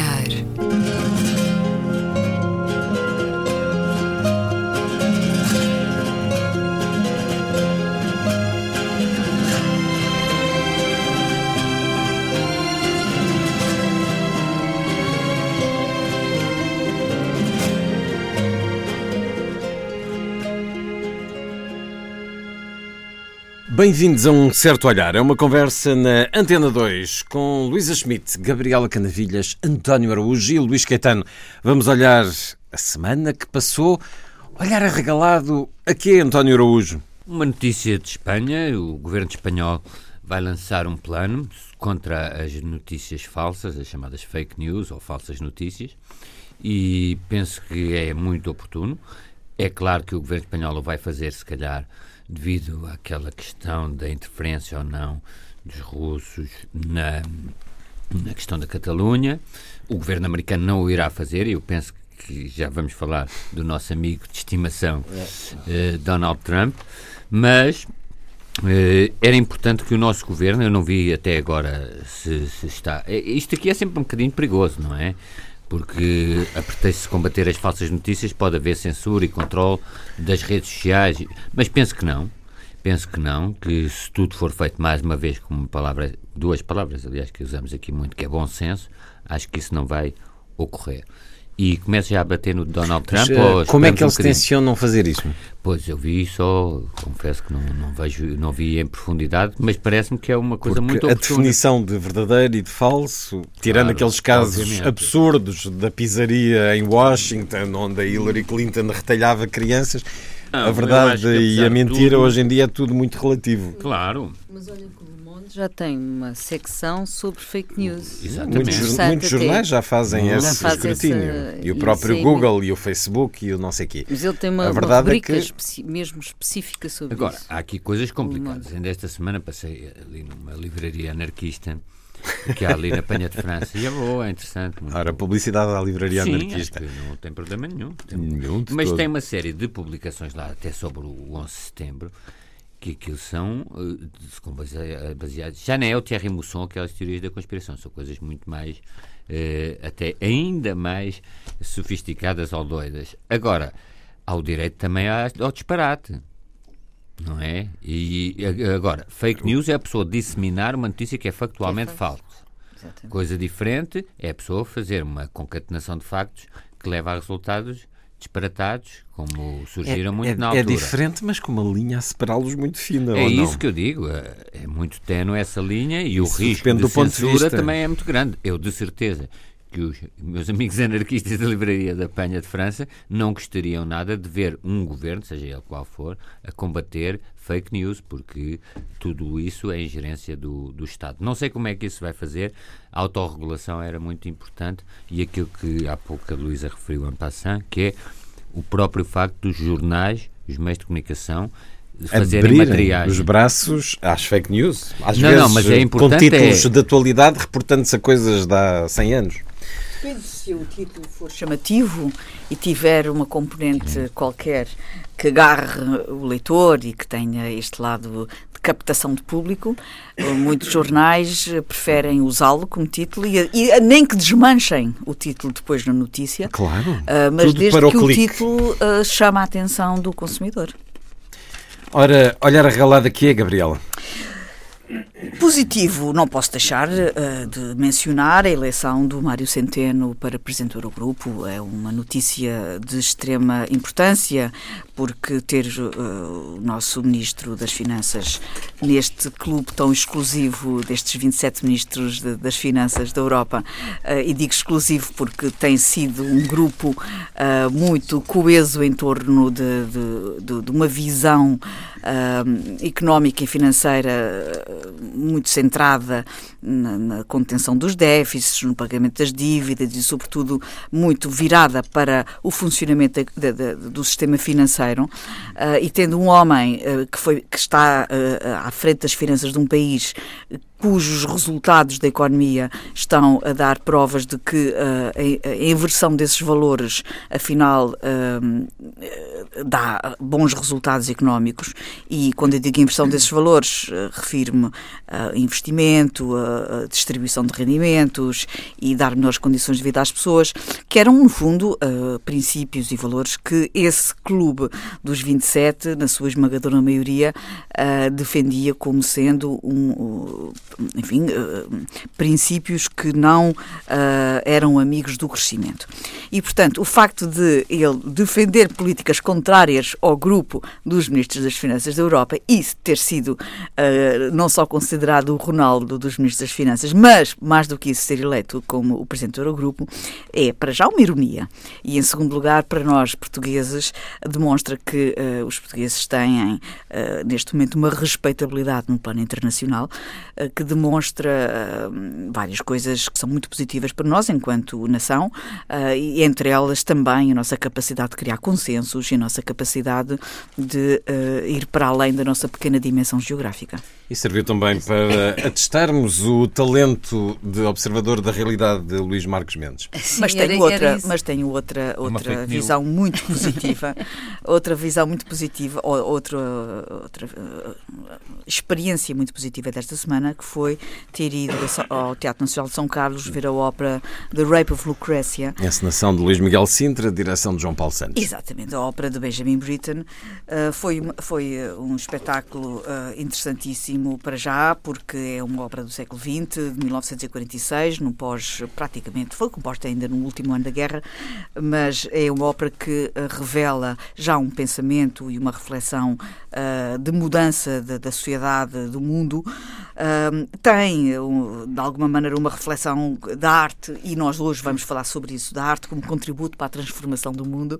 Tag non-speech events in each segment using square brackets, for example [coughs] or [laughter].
olhar. Bem-vindos a um certo olhar. É uma conversa na Antena 2 com Luísa Schmidt, Gabriela Canavilhas, António Araújo e Luís Caetano. Vamos olhar a semana que passou. Olhar arregalado a quê, António Araújo? Uma notícia de Espanha. O governo espanhol vai lançar um plano contra as notícias falsas, as chamadas fake news ou falsas notícias, e penso que é muito oportuno. É claro que o governo espanhol o vai fazer, se calhar, devido àquela questão da interferência ou não dos russos na, na questão da Catalunha. O governo americano não o irá fazer e eu penso que já vamos falar do nosso amigo de estimação, uh, Donald Trump, mas uh, era importante que o nosso governo, eu não vi até agora se, se está. Eh, isto aqui é sempre um bocadinho perigoso, não é? Porque a pretexto de combater as falsas notícias pode haver censura e controle das redes sociais, mas penso que não. Penso que não, que se tudo for feito mais uma vez com uma palavra, duas palavras, aliás, que usamos aqui muito, que é bom senso, acho que isso não vai ocorrer e começa já a bater no Donald Trump? Mas, como é que eles um tencionam fazer isso? Pois, eu vi só, confesso que não, não, vejo, não vi em profundidade, mas parece-me que é uma coisa Porque muito oportuna. a definição de verdadeiro e de falso, tirando claro, aqueles casos obviamente. absurdos da pizzaria em Washington, onde a Hillary Clinton retalhava crianças, não, a verdade e a mentira tudo... hoje em dia é tudo muito relativo. Claro. Mas olha já tem uma secção sobre fake news. Exatamente. Muitos, muitos jornais já fazem já esse faz escrutínio. Essa, e o próprio é Google e o Facebook e o não sei quê. Mas ele tem uma, a verdade uma rubrica é que... mesmo específica sobre Agora, isso. há aqui coisas complicadas. Ainda esta semana passei ali numa livraria anarquista que há ali na Penha de França. E é boa, é interessante. Ora, publicidade à livraria Sim, anarquista. não tem problema nenhum. Tem, nenhum mas todo. tem uma série de publicações lá, até sobre o 11 de setembro, que aquilo são uh, baseados. Já não é o Thierry Mousson, aquelas teorias da conspiração, são coisas muito mais, uh, até ainda mais sofisticadas ou doidas. Agora, ao direito também ao disparate. Não é? E agora, fake news é a pessoa disseminar uma notícia que é factualmente é falsa. Coisa diferente é a pessoa fazer uma concatenação de factos que leva a resultados disparatados, como surgiram é, muito é, na altura. É diferente, mas com uma linha a separá-los muito fina. É isso não? que eu digo. É, é muito tenue essa linha e isso o risco de censura de também é muito grande. Eu, de certeza, que os meus amigos anarquistas da Livraria da Penha de França não gostariam nada de ver um governo, seja ele qual for, a combater fake news, porque tudo isso é ingerência do, do Estado. Não sei como é que isso vai fazer, a autorregulação era muito importante e aquilo que há pouco a Luísa referiu em passant, que é o próprio facto dos jornais, os meios de comunicação, fazerem materiais. os braços às fake news. Às não, vezes, não, mas é com títulos é... de atualidade reportando-se a coisas de há 100 anos. Depende se o título for chamativo e tiver uma componente qualquer que agarre o leitor e que tenha este lado de captação de público. Muitos [coughs] jornais preferem usá-lo como título e, e, nem que desmanchem o título depois na notícia. Claro. Uh, mas desde que o, o título uh, chame a atenção do consumidor. Ora, olhar arregalado aqui é, Gabriela. Positivo, não posso deixar uh, de mencionar a eleição do Mário Centeno para presidente do Eurogrupo. É uma notícia de extrema importância, porque ter uh, o nosso Ministro das Finanças neste clube tão exclusivo destes 27 Ministros de, das Finanças da Europa, uh, e digo exclusivo porque tem sido um grupo muito coeso em torno de, de, de, de uma visão económica e financeira muito centrada na, na, contenção dos déficits, no pagamento das dívidas e, sobretudo, muito virada para o funcionamento de, de, do sistema financeiro. Uh, e tendo um homem uh, que, foi, que está uh, à frente das finanças de um país cujos resultados da economia estão a dar provas de que uh, a, inversão desses valores, afinal, uh, dá bons resultados económicos. E quando eu digo inversão desses valores, uh, refiro-me a investimento, a, a, distribuição de rendimentos e dar melhores condições de vida às pessoas, que eram, no fundo, princípios e valores que esse clube dos 27, na sua esmagadora maioria, defendia como sendo um enfim, uh, princípios que não uh, eram amigos do crescimento. E, portanto, o facto de ele defender políticas contrárias ao grupo dos ministros das Finanças da Europa e ter sido uh, não só considerado o Ronaldo dos ministros das Finanças, mas, mais do que isso, ser eleito como o presidente do Eurogrupo, é, para já, uma ironia. E, em segundo lugar, para nós portugueses, demonstra que os portugueses têm, neste momento, uma respeitabilidade no plano internacional que demonstra uh, várias coisas que são muito positivas para nós enquanto nação, uh, e entre elas também a nossa capacidade de criar consensos e a nossa capacidade de uh, ir para além da nossa pequena dimensão geográfica. E serviu também para atestarmos o talento de observador da realidade de Luís Marcos Mendes. Sim, mas tenho outra, mas tenho outra, [laughs] outra visão muito positiva, outra visão muito positiva, outra, outra experiência muito positiva desta semana, que foi ter ido ao Teatro Nacional de São Carlos ver a ópera The Rape of Lucretia. Encenação de Luís Miguel Sintra, direção de João Paulo Santos. Exatamente, a ópera de Benjamin Britten. Uh, foi, foi um espetáculo uh, interessantíssimo para já, porque é uma obra do século XX, de 1946, no pós, praticamente, foi composta ainda no último ano da guerra, mas é uma obra que eh, revela já um pensamento e uma reflexão uh, de mudança de, da sociedade, do mundo. Uh, tem, de alguma maneira, uma reflexão da arte, e nós hoje vamos falar sobre isso, da arte como contributo para a transformação do mundo.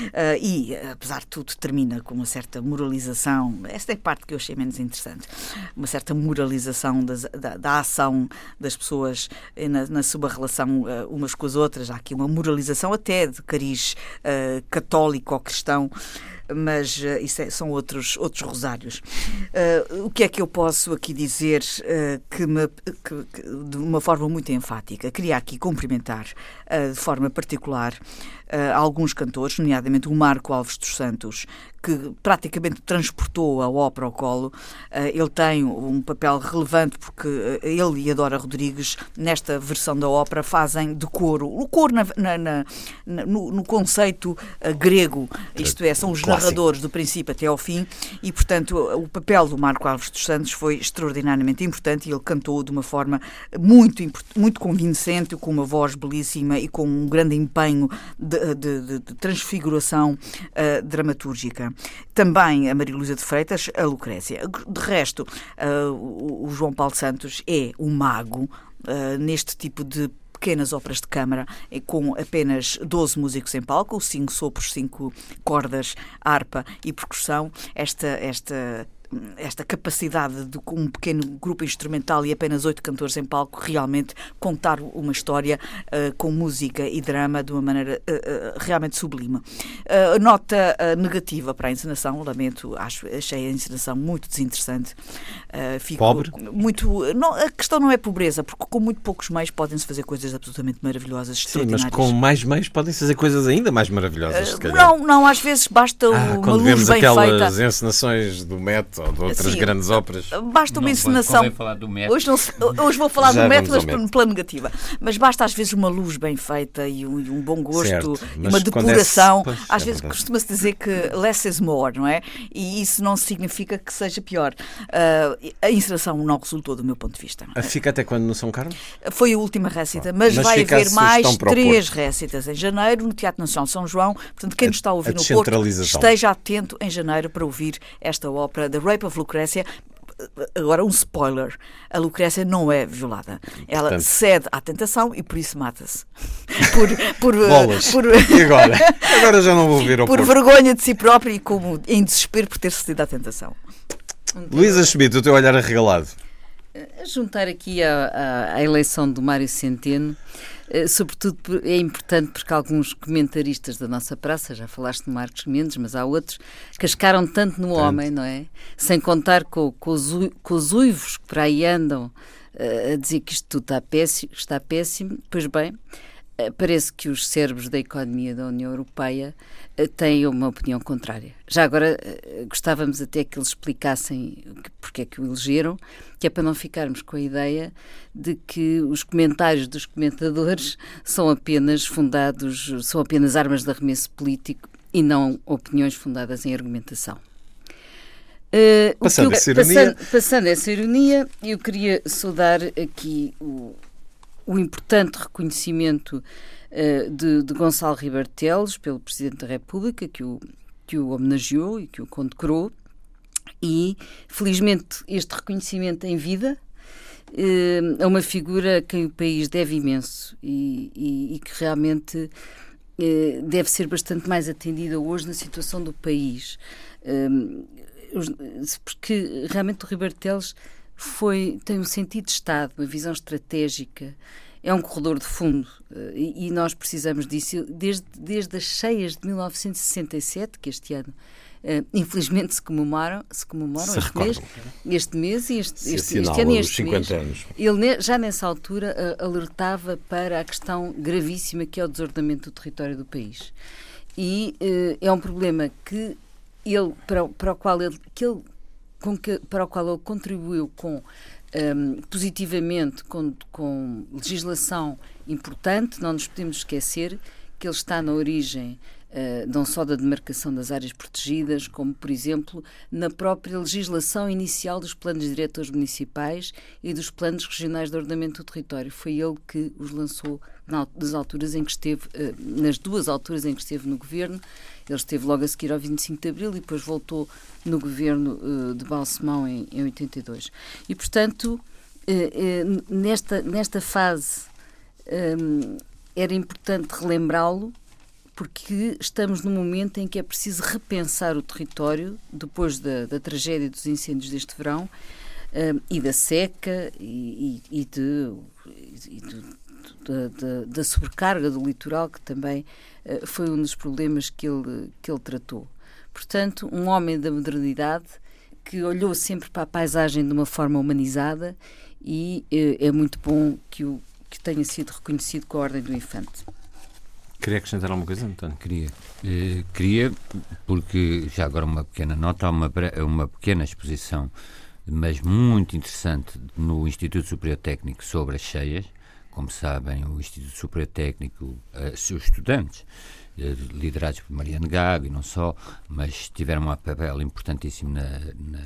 Uh, e, apesar de tudo, termina com uma certa moralização. Esta é a parte que eu achei menos interessante uma certa moralização das, da, da, ação das pessoas na, na sua relação uh, umas com as outras. Há aqui uma moralização até de cariz uh, católico ou cristão mas uh, isso é, são outros, outros rosários. Uh, o que é que eu posso aqui dizer uh, que, me, que, que, de uma forma muito enfática? Queria aqui cumprimentar de forma particular alguns cantores, nomeadamente o Marco Alves dos Santos, que praticamente transportou a ópera ao colo. Eh, ele tem um papel relevante porque eh, ele e a Dora Rodrigues, nesta versão da ópera, fazem de coro. O coro na, na, na, no, no, conceito eh, grego, isto é, são os Clássico. narradores do princípio até ao fim, e portanto o papel do Marco Alves dos Santos foi extraordinariamente importante e ele cantou de uma forma muito, muito convincente, com uma voz belíssima e com um grande empenho de, de, de, transfiguração uh, dramatúrgica. Também a Maria Luísa de Freitas, a Lucrécia. De resto, uh, o João Paulo Santos é um mago uh, neste tipo de pequenas óperas de câmara com apenas 12 músicos em palco, 5 sopros, 5 cordas, harpa e percussão. Esta, esta esta capacidade de com um pequeno grupo instrumental e apenas oito cantores em palco realmente contar uma história uh, com música e drama de uma maneira uh, uh, realmente sublime. nota negativa para a encenação, lamento, acho, achei a encenação muito desinteressante. fico Pobre? Muito, não, a questão não é pobreza, porque com muito poucos meios podem-se fazer coisas absolutamente maravilhosas, Sim, mas com mais meios podem-se fazer coisas ainda mais maravilhosas, se calhar. Não, não, às vezes basta ah, uma luz bem aquelas feita. encenações do Met ou de outras Sim, grandes óperas. Basta uma encenação. Hoje, não, hoje vou falar do Met, mas pela negativa. Mas basta às vezes uma luz bem feita e um, e um bom gosto, certo, e uma depuração. É, às é vezes costuma-se dizer que less is more, não é? E isso não significa que seja pior. Uh, a encenação não resultou do meu ponto de vista. Fica até quando no São Carlos? Foi a última récita, mas, mas vai haver mais três récitas em janeiro no Teatro Nacional de São João. Portanto, quem nos está a ouvir a no Porto, esteja atento em janeiro para ouvir esta ópera The Rape of Lucrécia agora um spoiler: a Lucrécia não é violada. Ela Portanto, cede à tentação e por isso mata-se. [laughs] Por, por, Bolas. por e agora? Agora já não vou ver ao Por Porto. vergonha de si própria e como em desespero por ter cedido à tentação. Luísa Schmidt, o teu olhar arregalado. A juntar aqui à, eleição do Mário Centeno, eh, sobretudo é importante porque alguns comentaristas da nossa praça, já falaste de Marcos Mendes, mas há outros, cascaram tanto no tanto. homem, não é? Sem contar com, com, os, com os uivos que por aí andam eh, a dizer que isto tudo está péssimo, está péssimo. Pois bem, eh, parece que os cérebros da economia da União Europeia eh, têm uma opinião contrária. Já agora eh, gostávamos até que eles explicassem porque é que o elegeram, que é para não ficarmos com a ideia de que os comentários dos comentadores [laughs] são apenas fundados, são apenas armas de arremesso político e não opiniões fundadas em argumentação. Uh, passando, essa ironia. Passando, passando essa ironia, eu queria saudar aqui o, o importante reconhecimento uh, de, de, Gonçalo Ribeiro Teles pelo Presidente da República, que o, que o homenageou e que o condecorou, e felizmente este reconhecimento em vida uh, é uma figura a quem o país deve imenso e, e, e que realmente uh, deve ser bastante mais atendida hoje na situação do país. porque realmente o Ribeiro Teles foi, tem um sentido de Estado, uma visão estratégica, é um corredor de fundo eh, e, e nós precisamos disso desde, desde as cheias de 1967, que este ano Uh, infelizmente se comemoram, se comemoram se este, mês, este mês e este, este, este ano e este mês. Anos. Ele já nessa altura uh, alertava para a questão gravíssima que é o desordenamento do território do país. E uh, é um problema que ele, para, para o qual ele, que ele que, para o qual ele contribuiu com um, positivamente com, com legislação importante, não nos podemos esquecer que ele está na origem Uh, não só da demarcação das áreas protegidas, como, por exemplo, na própria legislação inicial dos planos diretores municipais e dos planos regionais de ordenamento do território. Foi ele que os lançou nas alturas em que esteve, uh, nas duas alturas em que esteve no governo. Ele esteve logo a seguir ao 25 de Abril e depois voltou no governo uh, de Balsemão em, em 82. E, portanto, nesta, nesta fase era importante relembrá-lo porque estamos num momento em que é preciso repensar o território depois da, da tragédia dos incêndios deste verão um, e da seca e, e, e de, e da, da, da, sobrecarga do litoral, que também uh, foi um dos problemas que ele, que ele tratou. Portanto, um homem da modernidade que olhou sempre para a paisagem de uma forma humanizada e uh, é muito bom que, o, que tenha sido reconhecido com a Ordem do Infante. Queria acrescentar alguma coisa, António? Queria. Eh, queria, porque já agora uma pequena nota, há uma, uma pequena exposição, mas muito interessante, no Instituto Superior Técnico sobre as cheias. Como sabem, o Instituto Superior Técnico, eh, seus estudantes, eh, liderados por Mariano Gago e não só, mas tiveram um papel importantíssimo na, na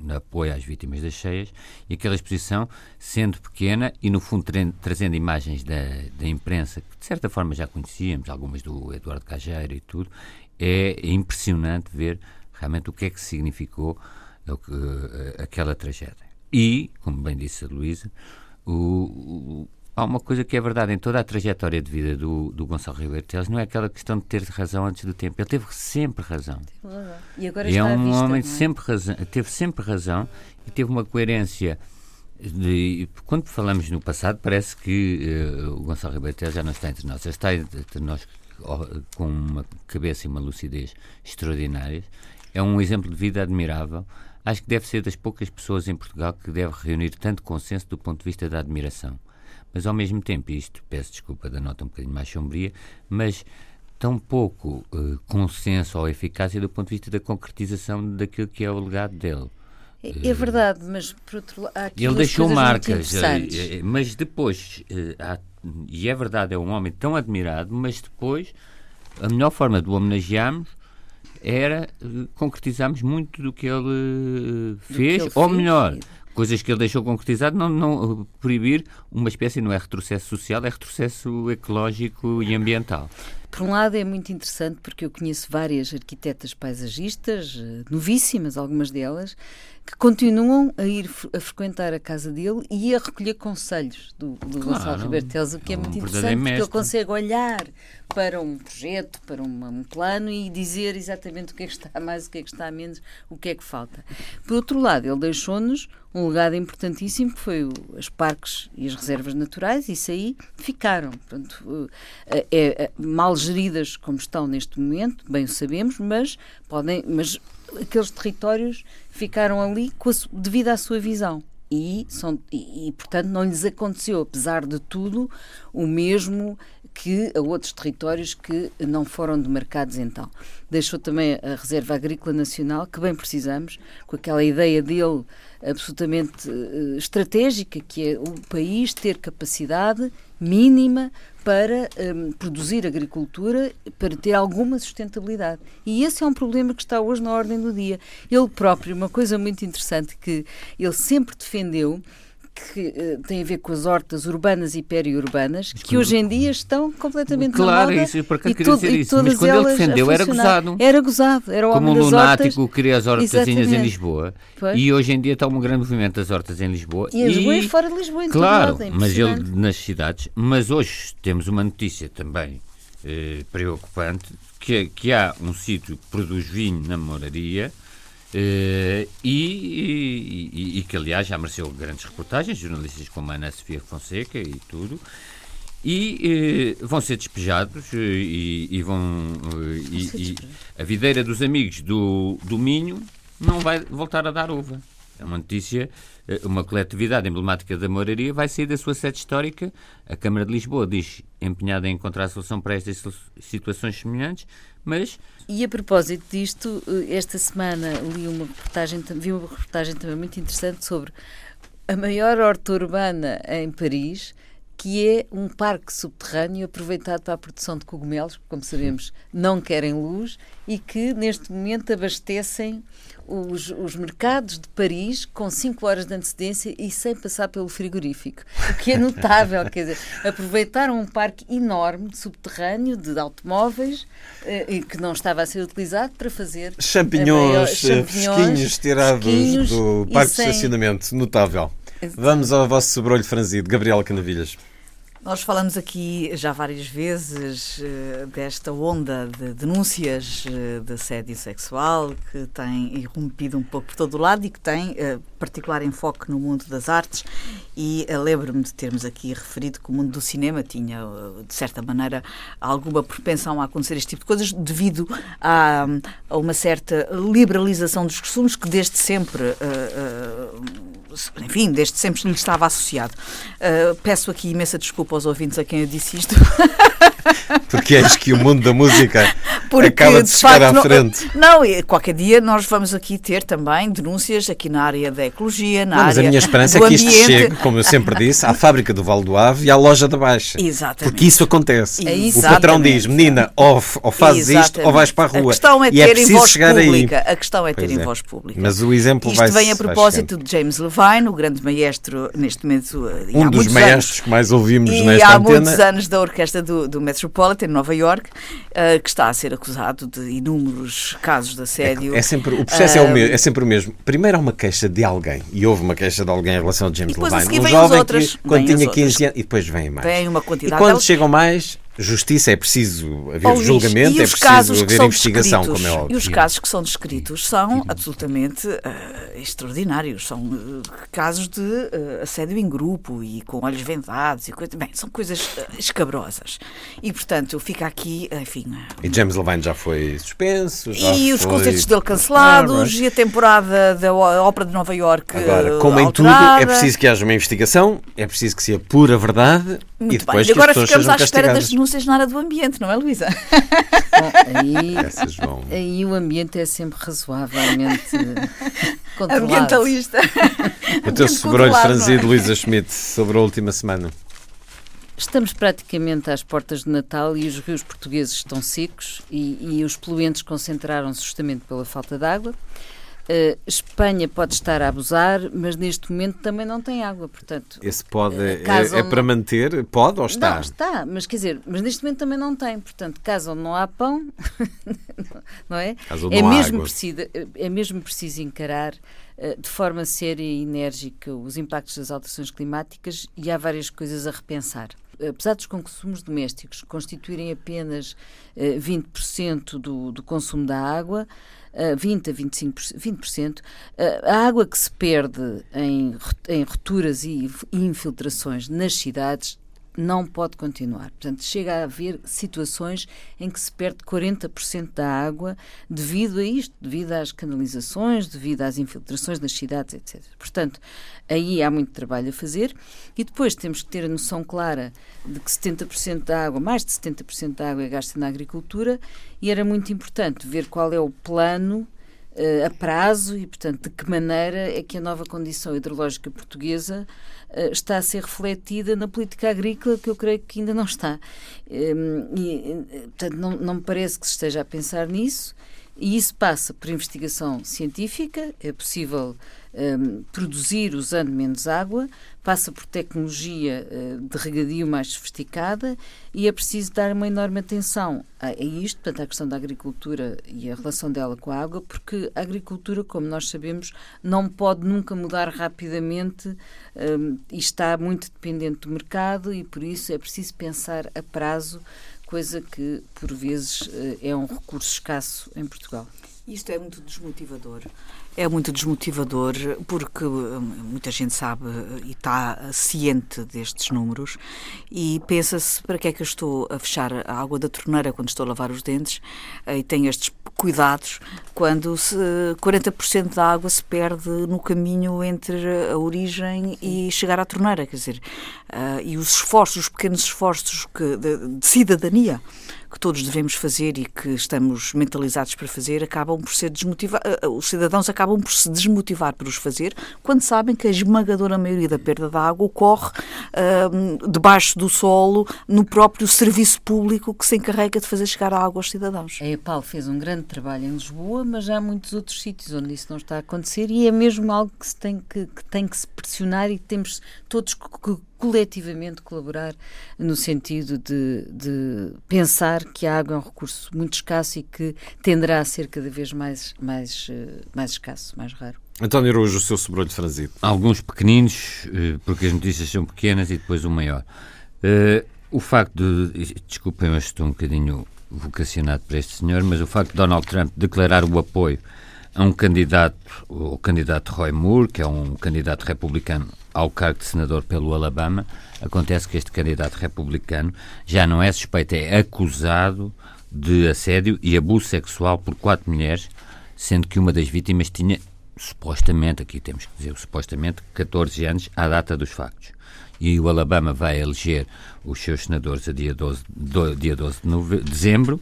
no apoio às vítimas das cheias, e aquela exposição, sendo pequena e, no fundo, trazendo imagens da, da imprensa, que de certa forma já conhecíamos, algumas do Eduardo Cajeira e tudo, é impressionante ver realmente o que é que significou aquela tragédia. E, como bem disse a Luísa, o, há uma coisa que é verdade em toda a trajetória de vida do, do Gonçalo Ribeiro Teles, não é aquela questão de ter razão antes do tempo. Ele teve sempre razão. E agora e é um vista, homem é? sempre razão, teve sempre razão e teve uma coerência. De, quando falamos no passado, parece que uh, o Gonçalo Ribeiro Teles já não está entre nós. Ele está entre nós com uma cabeça e uma lucidez extraordinárias. É um exemplo de vida admirável. Acho que deve ser das poucas pessoas em Portugal que deve reunir tanto consenso do ponto de vista da admiração mas ao mesmo tempo, isto peço desculpa da nota um bocadinho mais sombria, mas tão pouco uh, consenso ou eficácia do ponto de vista da concretização daquilo que é o legado dele. É, é verdade, mas por outro lado. Ele deixou marcas, uh, mas depois, uh, há, e é verdade, é um homem tão admirado, mas depois a melhor forma de o homenagearmos era concretizarmos muito do que ele fez, que ele ou fez, melhor, coisas que ele deixou concretizado, não, não proibir uma espécie, não é retrocesso social, é retrocesso ecológico e ambiental. Por um lado é muito interessante porque eu conheço várias arquitetas paisagistas, eh, novíssimas algumas delas, que continuam a ir a frequentar a casa dele e a recolher conselhos do, do claro, Gonçalo Ribeiro Teles, o que é, é muito interessante, porque ele consegue olhar para um projeto, para uma, um plano e dizer exatamente o que é que está mais, o que é que está a menos, o que é que falta. Por outro lado, ele deixou-nos um legado importantíssimo que foi os parques e as reservas naturais, isso aí ficaram. Portanto, é, é, mal geridas como estão neste momento, bem o sabemos, mas podem, mas aqueles territórios ficaram ali a, devido à sua visão. E, são, e, e, portanto, não lhes aconteceu, apesar de tudo, o mesmo que a outros territórios que não foram demarcados então. Deixou também a Reserva Agrícola Nacional, que bem precisamos, com aquela ideia dele absolutamente uh, estratégica, que é o país ter capacidade mínima para um, produzir agricultura, para ter alguma sustentabilidade. E esse é um problema que está hoje na ordem do dia. Ele próprio, uma coisa muito interessante que ele sempre defendeu, que uh, tem a ver com as hortas urbanas e periurbanas, que hoje em dia estão completamente claro, na moda. Isso, por queria dizer isso. Mas quando ele defendeu era gozado. Era gozado. Era o Como um lunático hortas. queria as hortazinhas em Lisboa. Pois. E hoje em dia está um grande movimento das hortas em Lisboa. E em Lisboa e, fora de Lisboa, em Claro, lado, mas ele nas cidades. Mas hoje temos uma notícia também eh, preocupante, que, que há um sítio que produz vinho na moraria Uh, e, e, e, que, aliás, já mereceu grandes reportagens, jornalistas como a Ana Sofia Fonseca e tudo, e uh, vão ser despejados uh, e, vão. a videira dos amigos do, do Minho não vai voltar a dar uva. É uma notícia, uma coletividade emblemática da moraria vai sair da sua sede histórica. A Câmara de Lisboa diz empenhada em encontrar solução para estas situações semelhantes, mas e a propósito disto, eh, esta semana li uma reportagem, vi uma reportagem também muito interessante sobre a maior horta urbana em Paris, que é um parque subterrâneo aproveitado para a produção de cogumelos, que, como sabemos, não querem luz e que neste momento abastecem os, os mercados de Paris com 5 horas de antecedência e sem passar pelo frigorífico. O que é notável, quer dizer, aproveitaram um parque enorme, subterrâneo, de automóveis, eh, que não estava a ser utilizado para fazer champignons, maior, fresquinhos tirados fresquinhos do parque sem... de estacionamento. Notável. Vamos ao vosso sobrolho franzido. Gabriela Canavilhas. Nós falamos aqui já várias vezes uh, desta onda de denúncias uh, de assédio sexual que tem irrompido um pouco por todo o lado e que tem uh, particular enfoque no mundo das artes. E lembro-me de termos aqui referido que o mundo do cinema tinha, de certa maneira, alguma propensão a acontecer este tipo de coisas devido a, a uma certa liberalização dos costumes que desde sempre enfim, desde sempre lhe estava associado. Uh, peço aqui imensa desculpa aos ouvintes a quem eu disse isto. Porque és que o mundo da música Porque, acaba de, de chegar facto, à frente. Não, não, qualquer dia nós vamos aqui ter também denúncias aqui na área da ecologia, na não, área Mas a minha esperança é que isto chegue, como eu sempre disse, à fábrica do Val do Ave e à loja da Baixa. Exatamente. Porque isso acontece. Exatamente. O patrão diz, menina, ou, ou fazes Exatamente. isto ou vais para a rua. A questão é ter é em voz pública. Aí. A questão é ter pois em é. voz pública. Mas o exemplo isto vai vem a propósito de James Levine, o grande maestro neste momento. Um dos maestros anos, que mais ouvimos e nesta há antena. há muitos anos da orquestra do, do Metropolitan, em Nova York, uh, que está a ser acusado de inúmeros casos de assédio. É, é sempre, o processo é, o mesmo, é sempre o mesmo. Primeiro há uma queixa de alguém, e houve uma queixa de alguém em relação a James Levine. Um jovem outras, que, quando tinha 15 anos, e depois vem mais. Vem uma quantidade. E quando chegam mais, justiça é preciso haver julgamento, é preciso haver investigação, como é óbvio. E os casos que são descritos são absolutamente uh, extraordinários. São uh, casos de uh, assédio em grupo e com olhos vendados e coisa. Bem, são coisas escabrosas. E portanto fica aqui, enfim. E James Levine já foi suspenso. Já e os concertos dele cancelados ah, e a temporada da Ópera de Nova York. Agora, como em tudo, é preciso que haja uma investigação, é preciso que se apure a verdade Muito e depois bem. que agora as pessoas ficamos à espera das denúncias na área do ambiente, não é, Luísa? aí, [laughs] aí o ambiente é sempre razoavelmente [laughs] controlado. Ambientalista. [laughs] O teu sobrolho franzido, é? Luísa Schmidt, sobre a última semana. Estamos praticamente às portas de Natal e os rios portugueses estão secos e, e os poluentes concentraram-se justamente pela falta de água. Uh, Espanha pode estar a abusar, mas neste momento também não tem água, portanto... Esse pode uh, é, é, para manter? Pode ou está? Não, está, mas quer dizer, mas neste momento também não tem, portanto, caso onde não há pão, [laughs] não é? Caso é, não mesmo água. preciso, é mesmo preciso encarar de forma séria e enérgica os impactos das alterações climáticas e há várias coisas a repensar apesar dos consumos domésticos constituírem apenas 20% do, do consumo da água, 20 a 25%, 20%, a água que se perde em, em rupturas e infiltrações nas cidades não pode continuar. Portanto, chega a haver situações em que se perde 40% da água devido a isto, devido às canalizações, devido às infiltrações nas cidades, etc. Portanto, aí há muito trabalho a fazer e depois temos que ter a noção clara de que 70% da água, mais de 70% da água é gasta na agricultura e era muito importante ver qual é o plano uh, a prazo e, portanto, de que maneira é que a nova condição hidrológica portuguesa uh, está a ser refletida na política agrícola, que eu creio que ainda não está. Um, ehm, e, eh, portanto, não, não me parece que se esteja a pensar nisso. E isso passa por investigação científica, é possível um, produzir usando menos água, passa por tecnologia uh, de regadio mais sofisticada e é preciso dar uma enorme atenção a, a, isto, portanto, à questão da agricultura e a relação dela com a água, porque a agricultura, como nós sabemos, não pode nunca mudar rapidamente um, e está muito dependente do mercado e por isso é preciso pensar a prazo, coisa que por vezes uh, é um recurso escasso em Portugal. Isto é muito desmotivador. É muito desmotivador porque hum, muita gente sabe e está ciente destes números e pensa-se para que é que eu estou a fechar a água da torneira quando estou a lavar os dentes e tenho estes cuidados quando se, 40% da água se perde no caminho entre a origem e chegar à torneira, quer dizer, uh, e os esforços, os pequenos esforços que, de, de cidadania que todos devemos fazer e que estamos mentalizados para fazer, acabam por ser desmotivar, eh, eh, os cidadãos acabam por se desmotivar por os fazer quando sabem que a esmagadora maioria da perda da água ocorre uh, debaixo do solo, no próprio serviço público que se encarrega de fazer chegar a água aos cidadãos. A EPAL fez um grande trabalho em Lisboa, mas há muitos outros sítios onde isso não está a acontecer e é mesmo algo que, se tem, que, que tem que se pressionar e temos todos que coletivamente colaborar no sentido de, de, pensar que a água é um recurso muito escasso e que tenderá a ser cada vez mais, mais, eh, mais escasso, mais raro. António Araújo, o seu sobrolho franzido. Alguns pequeninos, eh, porque as notícias são pequenas, e depois o maior. Uh, o facto de. Desculpem, eu estou um bocadinho vocacionado para este senhor, mas o facto de Donald Trump declarar o apoio a um candidato, o candidato Roy Moore, que é um candidato republicano ao cargo de senador pelo Alabama, acontece que este candidato republicano já não é suspeito, é acusado de assédio e abuso sexual por quatro mulheres, sendo que uma das vítimas tinha supostamente, aqui temos que dizer supostamente, 14 anos à data dos factos. E o Alabama vai eleger os seus senadores a dia 12, do, dia 12 de dezembro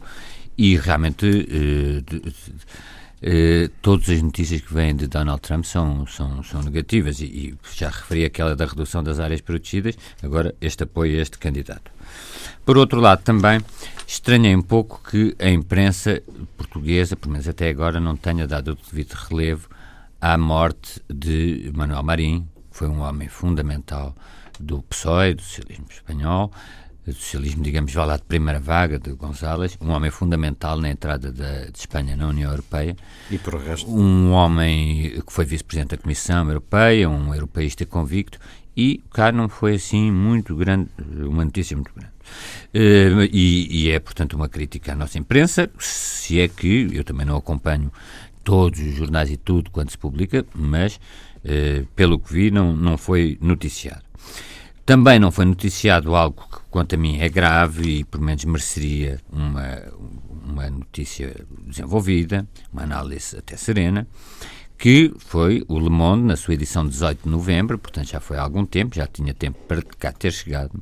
e realmente eh, de, eh, todas as notícias que vêm de Donald Trump são, são, são negativas e, e, já referi aquela da redução das áreas protegidas, agora este apoio a este candidato. Por outro lado, também estranhei um pouco que a imprensa portuguesa, pelo menos até agora, não tenha dado o devido relevo à morte de Manuel Marim, que foi um homem fundamental do PSOE, do socialismo espanhol, do socialismo, digamos, vá lá de primeira vaga, de González, um homem fundamental na entrada de, de Espanha na União Europeia. E por resto? Um homem que foi vice-presidente da Comissão Europeia, um europeísta convicto, e cá não foi assim muito grande, uma notícia muito grande. Uh, e, e, é, portanto, uma crítica à nossa imprensa, se é que eu também não acompanho todos os jornais e tudo quando se publica, mas, uh, pelo que vi, não, não foi noticiado. Também não foi noticiado algo que, quanto a mim, é grave e, por menos, mereceria uma, uma notícia desenvolvida, uma análise até serena, que foi o Le Monde, na sua edição 18 de novembro, portanto já foi há algum tempo, já tinha tempo para cá ter chegado.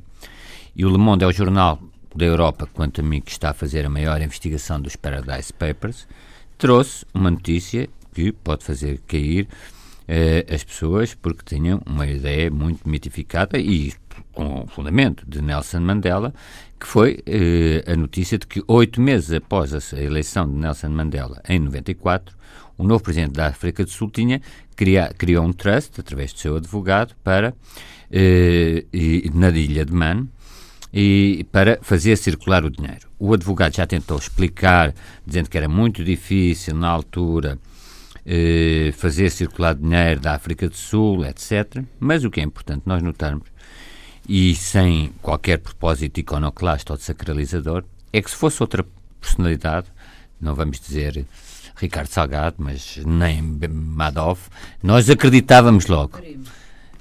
E o Le Monde é o jornal da Europa, quanto a mim, que está a fazer a maior investigação dos Paradise Papers, trouxe uma notícia que pode fazer cair eh, as pessoas porque tinham uma ideia muito mitificada e com fundamento de Nelson Mandela, que foi eh, a notícia de que oito meses após a eleição de Nelson Mandela, em 94, o novo presidente da África do Sul tinha criar, criou um trust, através do seu advogado, para eh, na ilha de Man, e para fazer circular o dinheiro. O advogado já tentou explicar, dizendo que era muito difícil na altura eh, fazer circular dinheiro da África do Sul, etc. Mas o que é importante nós notarmos, e sem qualquer propósito iconoclasta ou sacralizador, é que se fosse outra personalidade, não vamos dizer Ricardo Salgado, mas nem Madoff, nós acreditávamos logo.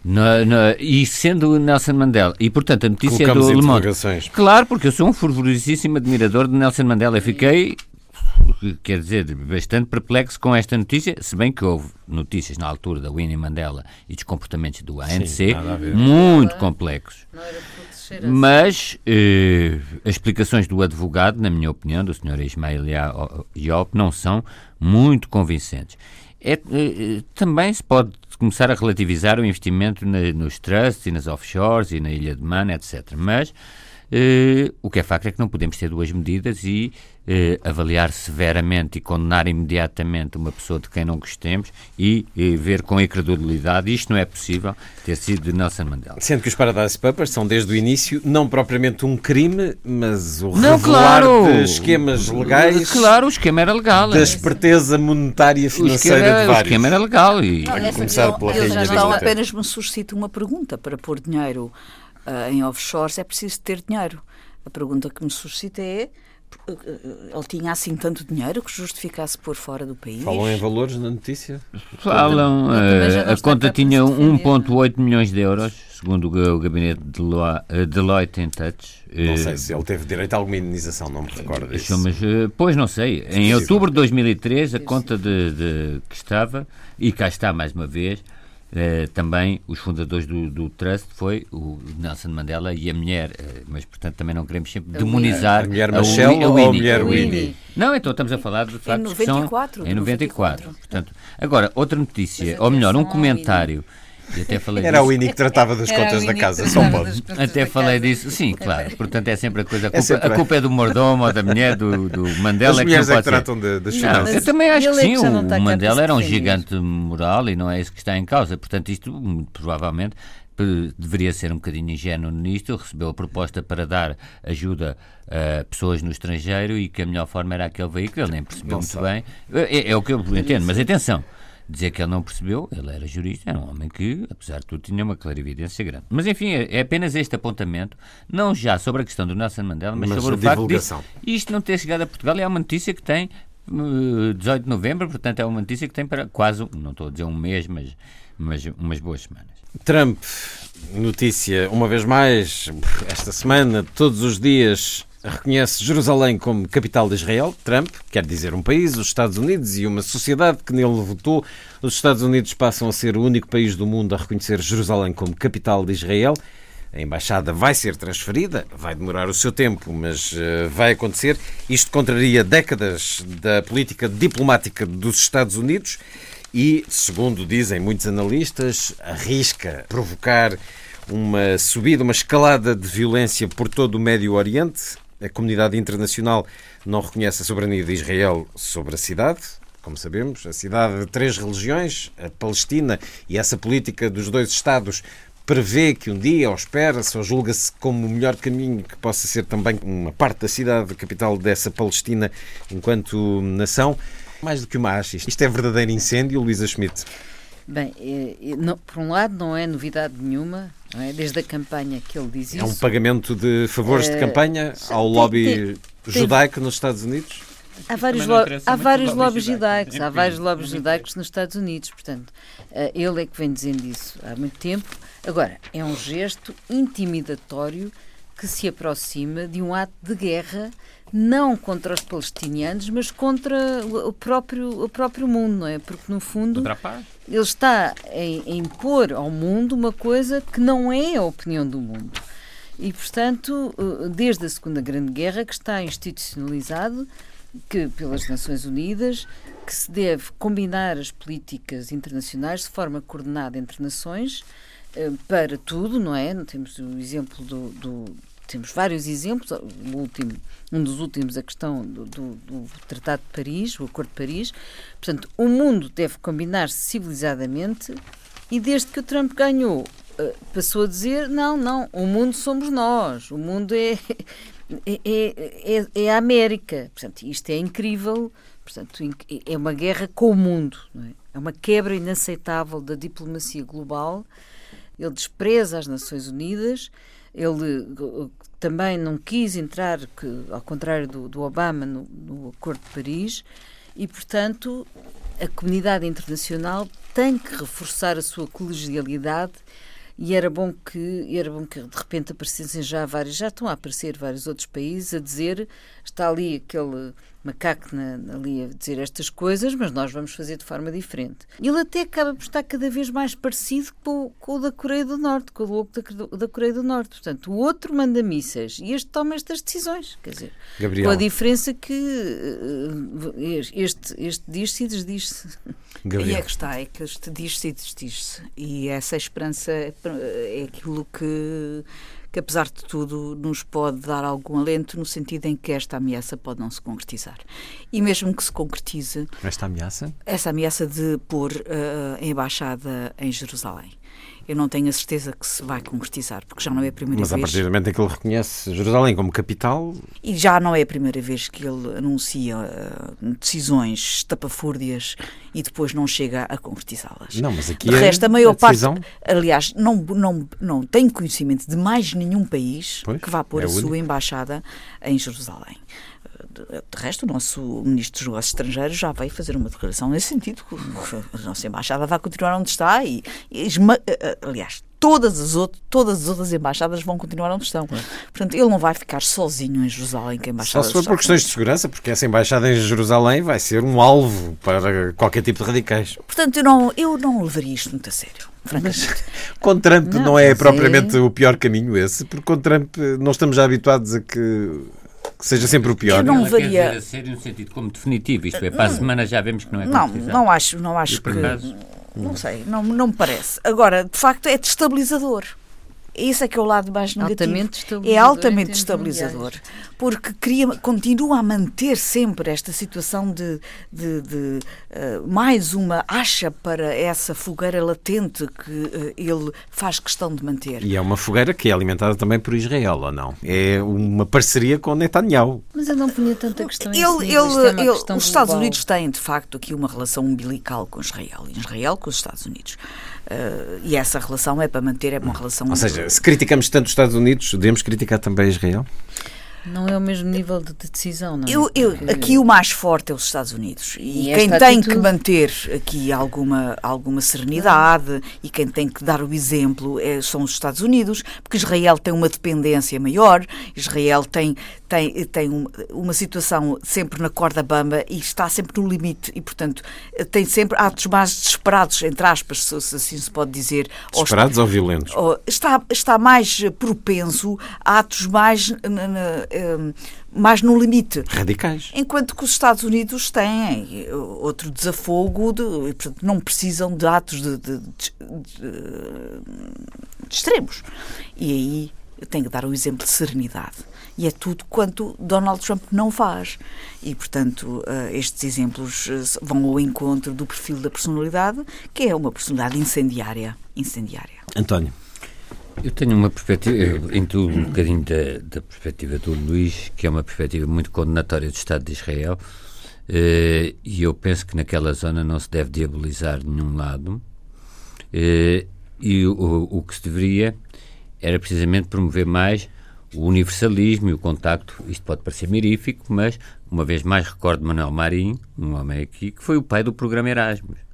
No, no, e sendo Nelson Mandela, e portanto a notícia Colocamos é do Le Monde. Claro, porque eu sou um fervorosíssimo admirador de Nelson Mandela. Eu fiquei quer dizer, bastante perplexo com esta notícia, se bem que houve notícias na altura da Winnie Mandela e dos comportamentos do ANC Sim, muito complexos. Mas eh, as explicações do advogado, na minha opinião, do Sr. Ismail Iop, não são muito convincentes. É, eh, também se pode começar a relativizar o investimento na, nos trusts e nas offshores e na Ilha de Man, etc. Mas eh, o que é facto é que não podemos ter duas medidas e eh, avaliar severamente e condenar imediatamente uma pessoa de quem não gostemos e, e ver com incredulidade. Isto não é possível ter sido de Nelson Mandela. Sendo que os Paradise Papers são desde o início não propriamente um crime, mas o não, revelar claro. de esquemas legais. Claro, o esquema era legal. Da esperteza monetária financeira esquema, de vários. O esquema era legal. E... Não, começar pela eu, eu já não apenas me suscita uma pergunta para pôr dinheiro uh, em offshores, é preciso ter dinheiro. A pergunta que me suscita é ele tinha assim tanto dinheiro que justificasse pôr fora do país? Falam em valores na notícia? Falam. Uh, a conta tinha 1,8 milhões de euros, segundo o gabinete de eh, Deloitte in Touch. Não sei se ele teve direito a alguma indenização, não me recordo disso. Mas, pois não sei. Em outubro de 2003, a conta de, de, que estava, e cá está mais uma vez, Uh, também os fundadores do, do, Trust foi o Nelson Mandela e a mulher, uh, mas portanto também não queremos sempre a demonizar a mulher Michelle a, ou a mulher Winnie. Não, então estamos a falar de facto em 94, são, em 94. 94. Portanto, agora outra notícia, ou melhor, um comentário até falei Era disso. o Winnie que tratava das Era contas da casa, só pode. Até falei disso, sim, claro. Portanto, é sempre a coisa. A culpa [laughs] é, sempre... a culpa é do mordomo ou da mulher, do, do Mandela. As mulheres que é que tratam de, das finanças. Eu também acho que sim. O Mandela era um gigante moral e não é isso que está em causa. Portanto, isto, muito provavelmente, deveria ser um bocadinho ingênuo nisto, recebeu a proposta para dar ajuda a pessoas no estrangeiro e que a melhor forma era aquele veículo, ele nem percebeu não muito sabe. bem. É, é, o que eu entendo, mas atenção, dizer que ele não percebeu, ele era jurista, era um homem que, apesar de tudo, tinha uma clarividência grande. Mas, enfim, é, é apenas este apontamento, não já sobre a questão do Nelson Mandela, mas, mas sobre o facto de isto não ter chegado a Portugal. É uma notícia que tem 18 eh, de novembro, portanto, é uma notícia que tem para quase, não estou a dizer um mês, mas, mas umas boas semanas. Trump, notícia, uma vez mais, esta semana, todos os dias reconhece Jerusalém como capital de Israel. Trump quer dizer um país, os Estados Unidos e uma sociedade que nele votou. Os Estados Unidos passam a ser o único país do mundo a reconhecer Jerusalém como capital de Israel. A embaixada vai ser transferida, vai demorar o seu tempo, mas uh, vai acontecer. Isto contraria décadas da política diplomática dos Estados Unidos e, segundo dizem muitos analistas, arrisca provocar uma subida, uma escalada de violência por todo o Médio Oriente a comunidade internacional não reconhece a soberania de Israel sobre a cidade, como sabemos, a cidade de três religiões, a Palestina, e essa política dos dois Estados prevê que um dia, ou espera-se, ou julga-se como o melhor caminho que possa ser também uma parte da cidade capital dessa Palestina enquanto nação. Mais do que uma acha, isto é verdadeiro incêndio, Luísa Schmidt? Bem, é, não, por um lado não é novidade nenhuma, é? desde a campanha que ele diz isso. É um pagamento de favores de campanha ao lobby tem, tem, judaico nos Estados Unidos? Há vários, lo há vários lobbies judaicos, há vários lobbies judaicos nos Estados Unidos, portanto, uh, ele é que vem dizendo isso há muito tempo. Agora, é um gesto intimidatório que se aproxima de um ato de guerra não contra os palestinianos, mas contra o próprio, o próprio mundo, não é? Porque, no fundo, ele está a, impor ao mundo uma coisa que não é a opinião do mundo. E, portanto, eh, desde a Segunda Grande Guerra, que está institucionalizado que, pelas Nações Unidas, que se deve combinar as políticas internacionais de forma coordenada entre nações eh, para tudo, não é? Temos o exemplo do, do temos vários exemplos, último, um dos últimos, a questão do, do, do, Tratado de Paris, o Acordo de Paris. Portanto, o mundo deve combinar-se civilizadamente e desde que o Trump ganhou, eh, passou a dizer: não, não, o mundo somos nós, o mundo é, [laughs] é, é, é, é a América. Portanto, isto é incrível Portanto, é uma guerra com o mundo. É? é uma quebra inaceitável da diplomacia global. Ele despreza as Nações Unidas. Ele também não quis entrar, que, ao contrário do, do Obama, no, no Acordo de Paris. E, portanto, a comunidade internacional tem que reforçar a sua colegialidade e era bom que era bom que de repente aparecessem já vários já estão a aparecer vários outros países a dizer está ali aquele macaco na, ali a dizer estas coisas, mas nós vamos fazer de forma diferente. Ele até acaba por estar cada vez mais parecido com, com o da Coreia do Norte, com o louco da, da, Coreia do Norte. Portanto, o outro manda mísseis e este toma estas decisões. Quer dizer, Gabriel. com a diferença que uh, este, este diz-se e desdiz-se. E é que está, é que este diz-se e desdiz-se. E essa esperança é, é aquilo que que, apesar de tudo, nos pode dar algum alento no sentido em que esta ameaça pode não se concretizar. E mesmo que se concretize. Esta ameaça? Essa ameaça de pôr uh, a embaixada em Jerusalém eu não tenho a certeza que se vai concretizar, porque já não é a primeira Mas vez. Mas a partir do momento em que ele reconhece Jerusalém como capital. E já não é a primeira vez que ele anuncia uh, decisões estapafúrdias e depois não chega a concretizá-las. Não, mas aqui de é resto, a maior a parte. Aliás, não, não, não tenho conhecimento de mais nenhum país pois, que vá pôr é a único. sua embaixada em Jerusalém. De resto, o nosso Ministro dos Negócios Estrangeiros já veio fazer uma declaração nesse sentido. A nossa embaixada vai continuar onde está e, e eh, eh, aliás, todas as, outras, todas as outras embaixadas vão continuar onde estão. Portanto, ele não vai ficar sozinho em Jerusalém, que a embaixada Só se for por questões de segurança, porque essa embaixada em Jerusalém vai ser um alvo para qualquer tipo de radicais. Portanto, eu não, eu não levaria isto muito a sério. Mas com Trump não, não é propriamente é... o pior caminho esse, porque com Trump não estamos já habituados a que que seja sempre o pior. Eu não varia. a sério no sentido como definitivo, isto é, para a semana já vemos que não é Não, não acho, não acho que. Não sei, não, não me parece. Agora, de facto, é destabilizador. Isso é que é o lado mais negativo. Altamente é altamente estabilizador. Porque cria, continua a manter sempre esta situação de, de, de uh, mais uma acha para essa fogueira latente que uh, ele faz questão de manter. E é uma fogueira que é alimentada também por Israel, ou não? É uma parceria com Netanyahu. Mas eu não punha tanta questão ele, ele, ele, ele Os Estados Unidos têm, de facto, aqui uma relação umbilical com Israel. Israel com os Estados Unidos. Uh, e essa relação é para manter, é uma relação. Ou seja, se criticamos tanto os Estados Unidos, devemos criticar também Israel? Não é o mesmo nível de decisão, não é? Eu, eu, aqui o mais forte é os Estados Unidos. E, e quem tem atitude... que manter aqui alguma, alguma serenidade não. e quem tem que dar o exemplo é, são os Estados Unidos, porque Israel tem uma dependência maior, Israel tem, tem, tem uma, uma situação sempre na corda bamba e está sempre no limite e, portanto, tem sempre atos mais desesperados, entre aspas, se assim se pode dizer. Desesperados ou, ou violentos? Ou, está, está mais propenso a atos mais na, na, mais no limite. Radicais. Enquanto que os Estados Unidos têm outro desafogo de, e, portanto, não precisam de atos de, de, de extremos. E aí tem que dar o exemplo de serenidade. E é tudo quanto Donald Trump não faz. E, portanto, eh, estes exemplos eh, vão ao encontro do perfil da personalidade, que é uma personalidade incendiária. incendiária. António. Eu tenho uma perspectiva, eu intuo um bocadinho da, da, perspectiva do Luís, que é uma perspectiva muito condenatória do Estado de Israel, eh, e eu penso que naquela zona não se deve diabolizar de nenhum lado, eh, e o, o que se deveria era precisamente promover mais o universalismo e o contacto. Isto pode parecer mirífico, mas uma vez mais recordo Manuel Marinho, um homem aqui, que foi o pai do programa Erasmus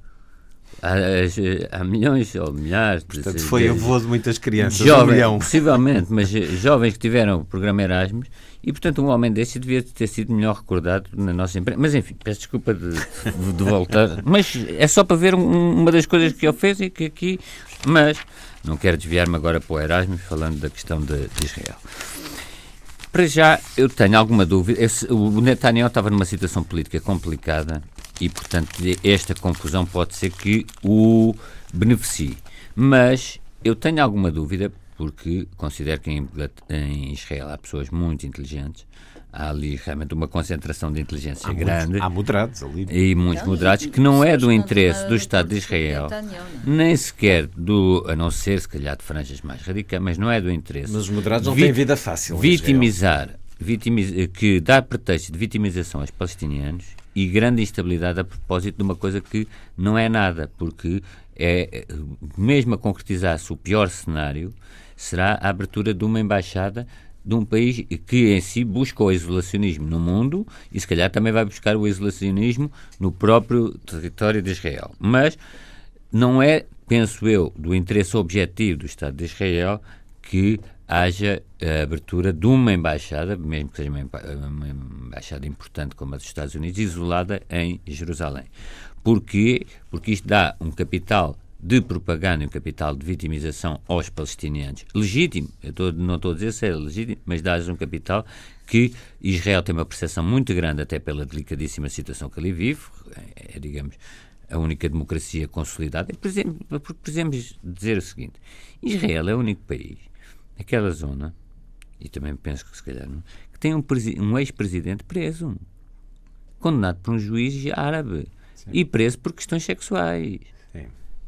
há, há milhões ou milhares. Portanto, de, foi avô de muitas crianças, jovens, um possivelmente, mas jovens que tiveram o programa Erasmus e, portanto, um homem desse devia ter sido melhor recordado na nossa empresa. Mas, enfim, peço desculpa de, de, de voltar. [laughs] Mas é só para ver um, uma das coisas que ele fez e que aqui... Mas não quero desviar-me agora para o Erasmus, falando da questão de, de Israel. Para já, eu tenho alguma dúvida. Esse, o Netanyahu estava numa situação política complicada e, portanto, esta confusão pode ser que o beneficie. Mas eu tenho alguma dúvida, porque considero que em, em Israel há pessoas muito inteligentes, há ali realmente uma concentração de inteligência há grande. Muitos, há moderados ali. E muitos moderados, que não é do interesse do Estado de Israel, nem sequer do, a não ser se calhar de franjas mais radicais, mas não é do interesse. Mas os moderados não têm vida fácil. Vitimizar, vitimiz, que dá pretexto de vitimização aos palestinianos e grande instabilidade a propósito de uma coisa que não é nada, porque é, mesmo a concretizar-se o pior cenário, será a abertura de uma embaixada de um país que em si busca o isolacionismo no mundo e se calhar também vai buscar o isolacionismo no próprio território de Israel. Mas não é, penso eu, do interesse objetivo do Estado de Israel que haja a abertura de uma embaixada, mesmo que seja uma embaixada importante como a dos Estados Unidos, isolada em Jerusalém. Porquê? Porque isto dá um capital de propaganda e um capital de vitimização aos palestinianos. Legítimo, eu tô, não estou a dizer se é legítimo, mas dá-lhes um capital que Israel tem uma percepção muito grande, até pela delicadíssima situação que ali vive, é, é digamos, a única democracia consolidada. Por exemplo, porque podemos dizer o seguinte: Israel é o único país, naquela zona, e também penso que se calhar não, que tem um, um ex-presidente preso, condenado por um juiz árabe Sim. e preso por questões sexuais.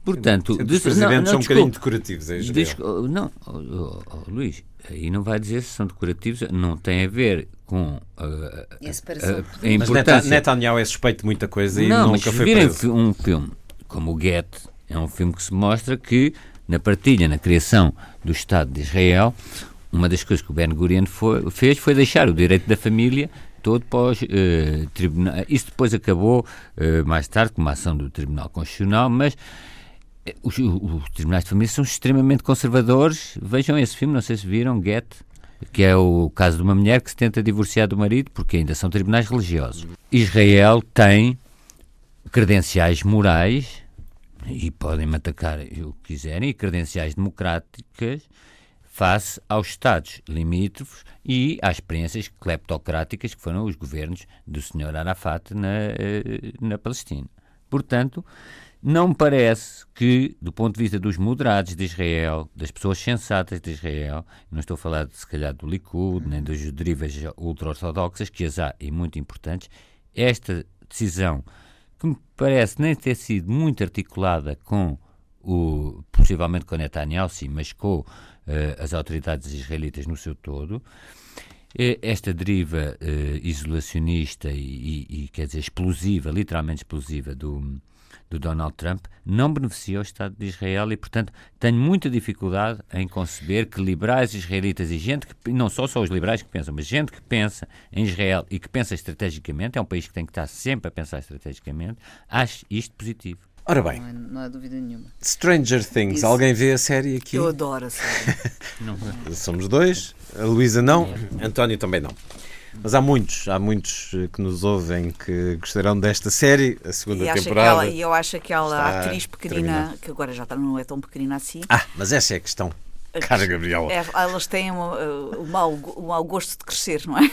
Portanto, os presidentes não, não, são um bocadinho decorativos, é Israel. não, oh, oh, oh, Luís, aí não vai dizer se são decorativos, não tem a ver com uh, a, a, a importância. Mas Netanyahu é suspeito de muita coisa e não, nunca foi preso. um filme como o Get, é um filme que se mostra que na partilha, na criação do Estado de Israel, uma das coisas que o Ben Gurion foi, fez foi deixar o direito da família todo pós uh, tribunal. Isso depois acabou uh, mais tarde com uma ação do Tribunal Constitucional, mas os, os, tribunais de família são extremamente conservadores. Vejam esse filme, não sei se viram, Get, que é o caso de uma mulher que se tenta divorciar do marido porque ainda são tribunais religiosos. Israel tem credenciais morais e podem-me atacar o que quiserem, e credenciais democráticas face aos Estados limítrofes e às experiências cleptocráticas que foram os governos do Sr. Arafat na, eh, na Palestina. Portanto, não me parece que, do ponto de vista dos moderados de Israel, das pessoas sensatas de Israel, não estou a falar, se calhar, do Likud, nem das derivas ultra-ortodoxas, que as há e muito importantes, esta decisão, que me parece nem ter sido muito articulada com o, possivelmente com Netanyahu, sim, mas com uh, as autoridades israelitas no seu todo, eh, esta deriva uh, isolacionista e, e, e, quer dizer, explosiva, literalmente explosiva do, do Donald Trump não beneficia o Estado de Israel e, portanto, tenho muita dificuldade em conceber que liberais israelitas e gente que, não só só os liberais que pensam, mas gente que pensa em Israel e que pensa estrategicamente, é um país que tem que estar sempre a pensar estrategicamente, ache isto positivo. Ora bem, não, é, não há dúvida nenhuma. Stranger Things, Isso. alguém vê a série aqui? Eu adoro a série. não. [laughs] Somos dois, a Luísa não, António também não. Mas há muitos, há muitos eh, que nos ouvem que gostarão desta série, a segunda e temporada. E eu acho que aquela atriz pequenina, que agora já não é tão pequenina assim. Ah, mas essa é a questão. Cara, Gabriela. É, elas têm o, o, mau, o mau gosto de crescer, não é?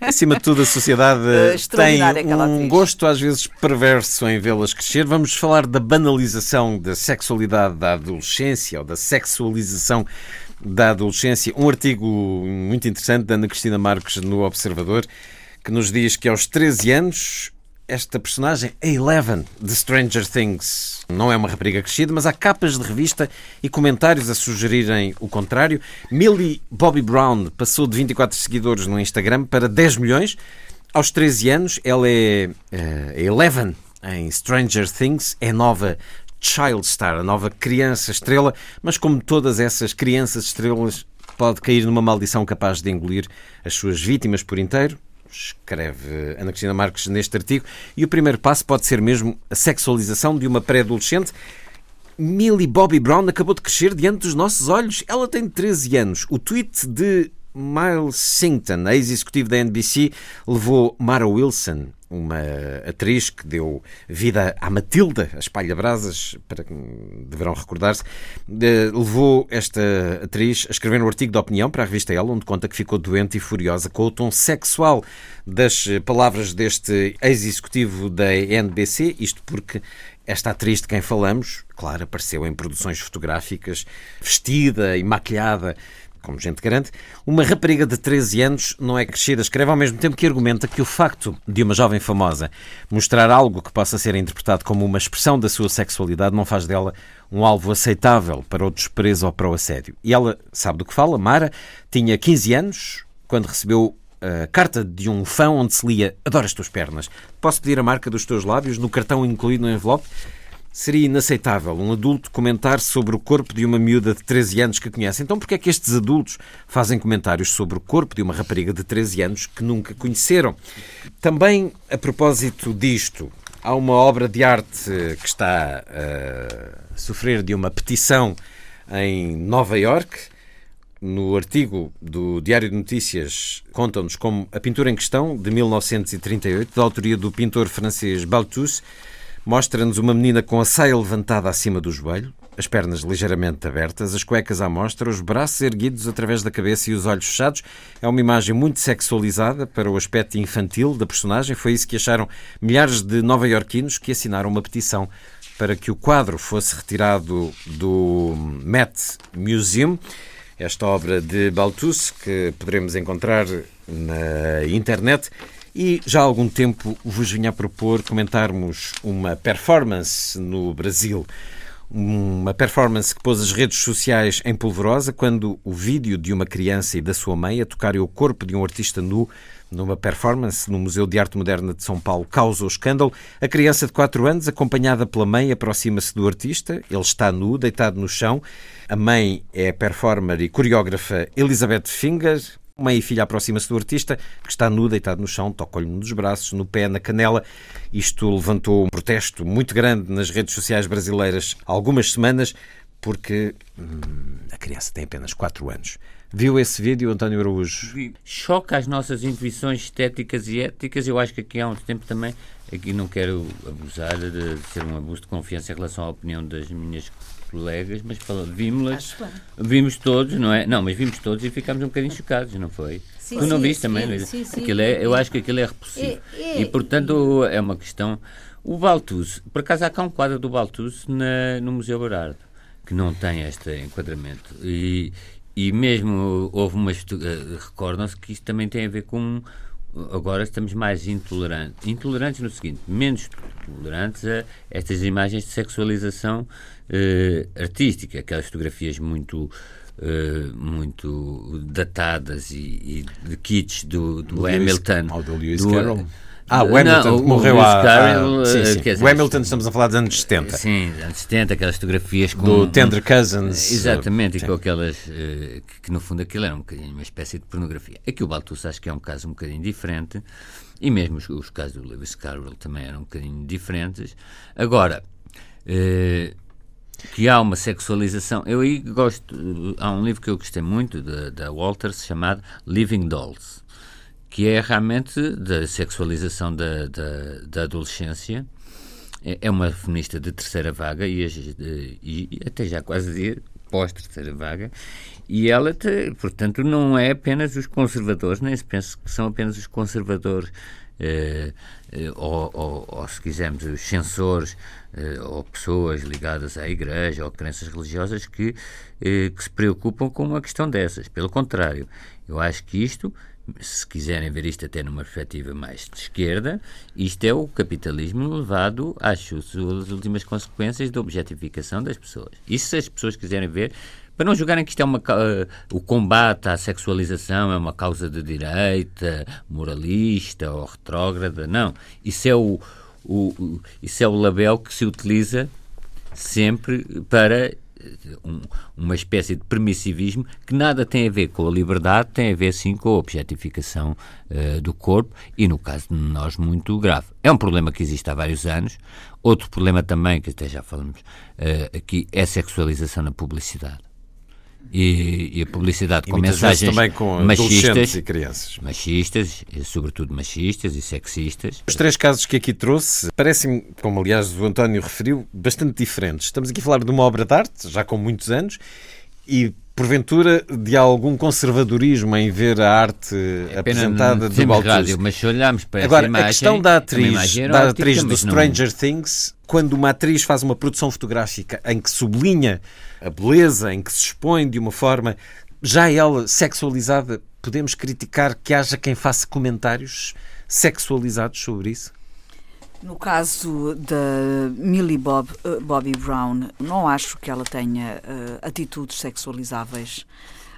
[laughs] Acima de tudo, a sociedade [laughs] tem um gosto às vezes perverso em vê-las crescer. Vamos falar da banalização da sexualidade da adolescência ou da sexualização da adolescência. Um artigo muito interessante da Ana Cristina Marques no Observador que nos diz que aos 13 anos esta personagem, a Eleven, de Stranger Things, não é uma rapariga crescida, mas há capas de revista e comentários a sugerirem o contrário. Millie Bobby Brown passou de 24 seguidores no Instagram para 10 milhões. Aos 13 anos, ela é uh, Eleven em Stranger Things, é nova Child Star, a nova criança estrela, mas como todas essas crianças estrelas, pode cair numa maldição capaz de engolir as suas vítimas por inteiro. Escreve Ana Cristina Marques neste artigo. E o primeiro passo pode ser mesmo a sexualização de uma pré-adolescente. Millie Bobby Brown acabou de crescer diante dos nossos olhos. Ela tem 13 anos. O tweet de Miles Sington, ex-executivo da NBC, levou Mara Wilson, uma atriz que deu vida à Matilda, a espalha-brasas, para que deverão recordar-se, levou esta atriz a escrever um artigo de opinião para a revista Ela, onde conta que ficou doente e furiosa com o tom sexual das palavras deste ex-executivo da NBC, isto porque esta atriz de quem falamos, claro, apareceu em produções fotográficas, vestida e maquilhada como gente grande, uma rapariga de 13 anos não é crescida, escreve ao mesmo tempo que argumenta que o facto de uma jovem famosa mostrar algo que possa ser interpretado como uma expressão da sua sexualidade não faz dela um alvo aceitável para o desprezo ou para o assédio. E ela sabe do que fala. Mara tinha 15 anos quando recebeu a carta de um fã onde se lia Adoro as tuas pernas. Posso pedir a marca dos teus lábios no cartão incluído no envelope? Seria inaceitável um adulto comentar sobre o corpo de uma miúda de 13 anos que conhece. Então, porquê é que estes adultos fazem comentários sobre o corpo de uma rapariga de 13 anos que nunca conheceram? Também, a propósito disto, há uma obra de arte que está a sofrer de uma petição em Nova York. No artigo do Diário de Notícias contam-nos como a pintura em questão, de 1938, da autoria do pintor francês Balthus, Mostra-nos uma menina com a saia levantada acima do joelho, as pernas ligeiramente abertas, as cuecas à mostra, os braços erguidos através da cabeça e os olhos fechados. É uma imagem muito sexualizada para o aspecto infantil da personagem. Foi isso que acharam milhares de nova-iorquinos que assinaram uma petição para que o quadro fosse retirado do Met Museum. Esta obra de Balthus, que poderemos encontrar na internet, e já há algum tempo vos vinha a propor comentarmos uma performance no Brasil. Uma performance que pôs as redes sociais em polvorosa quando o vídeo de uma criança e da sua mãe a tocarem o corpo de um artista nu numa performance no Museu de Arte Moderna de São Paulo causou escândalo. A criança de 4 anos, acompanhada pela mãe, aproxima-se do artista. Ele está nu, deitado no chão. A mãe é a performer e coreógrafa Elizabeth Finger. Mãe e filha aproxima-se do artista, que está nu, deitado no chão, toca-lhe num dos braços, no pé, na canela. Isto levantou um protesto muito grande nas redes sociais brasileiras há algumas semanas, porque hum, a criança tem apenas 4 anos. Viu esse vídeo, António Araújo? Choca as nossas intuições estéticas e éticas. Eu acho que aqui há um tempo também, aqui não quero abusar de ser um abuso de confiança em relação à opinião das minhas colegas, mas vimos-las, vimos todos, não é? Não, mas vimos todos e ficámos um bocadinho chocados, não foi? Sim, tu não sim, viste sim, também? Sim, sim, aquilo é, eu acho que aquilo é repulsivo. É, é, e, portanto, é uma questão... O Baltus, por acaso há cá um quadro do Baltus na, no Museu Berardo, que não tem este enquadramento. E, e mesmo houve umas... Eh, recordam-se que isto também tem a ver com agora estamos mais intolerantes. Intolerantes no seguinte, menos tolerantes a estas imagens de sexualização uh, artística, aquelas fotografias muito. Uh, muito datadas e, e de kits do, do Hamilton. Lewis, do Lewis Carroll. Ah, o Hamilton não, morreu há. Carroll, sim, sim. Dizer, o Hamilton, estamos a falar dos anos 70. Sim, anos 70, aquelas fotografias com. Do Tender Cousins. Exatamente, sim. e com aquelas. Uh, que, que, no fundo aquilo era um bocadinho uma espécie de pornografia. Aqui o Baltus acho que é um caso um bocadinho diferente, e mesmo os, os casos do Lewis Carroll também eram um bocadinho diferentes. Agora. Uh, que há uma sexualização. Eu aí gosto. Há um livro que eu gostei muito da, Walters chamado Living Dolls que é realmente da sexualização da, da, da adolescência. É, é uma feminista de terceira vaga e, e até já quase pós-terceira vaga, e ela, te, portanto, não é apenas os conservadores, nem se pensa que são apenas os conservadores, eh, ou, ou, ou, se quisermos, os censores, eh, ou pessoas ligadas à igreja ou crenças religiosas que, eh, que se preocupam com uma questão dessas. Pelo contrário, eu acho que isto se quiserem ver isto até numa perspectiva mais de esquerda, isto é o capitalismo levado às suas últimas consequências da objetificação das pessoas. Isso se as pessoas quiserem ver, para não julgarem que isto é uma, uh, o combate à sexualização é uma causa de direita, moralista ou retrógrada, não. Isso é o, o, isso é o label que se utiliza sempre para um, uma espécie de permissivismo que nada tem a ver com a liberdade, tem a ver sim com a objetificação uh, do corpo e, no caso de nós, muito grave. É um problema que existe há vários anos. Outro problema também, que até já falamos uh, aqui, é a sexualização na publicidade e, e a publicidade e com mensagens também com machistas e crianças. Machistas, sobretudo machistas e sexistas. Os três casos que aqui trouxe parecem, como aliás o António referiu, bastante diferentes. Estamos aqui a falar de uma obra de arte, já com muitos anos, e porventura de algum conservadorismo em ver a arte é apresentada de Balthus. mas se olharmos para Agora, imagem, a questão da atriz, da atriz do Stranger não... Things, quando uma atriz faz uma produção fotográfica em que sublinha a beleza, em que se expõe de uma forma já ela sexualizada, podemos criticar que haja quem faça comentários sexualizados sobre isso? No caso da Millie Bob, uh, Bobby Brown, não acho que ela tenha uh, atitudes sexualizáveis.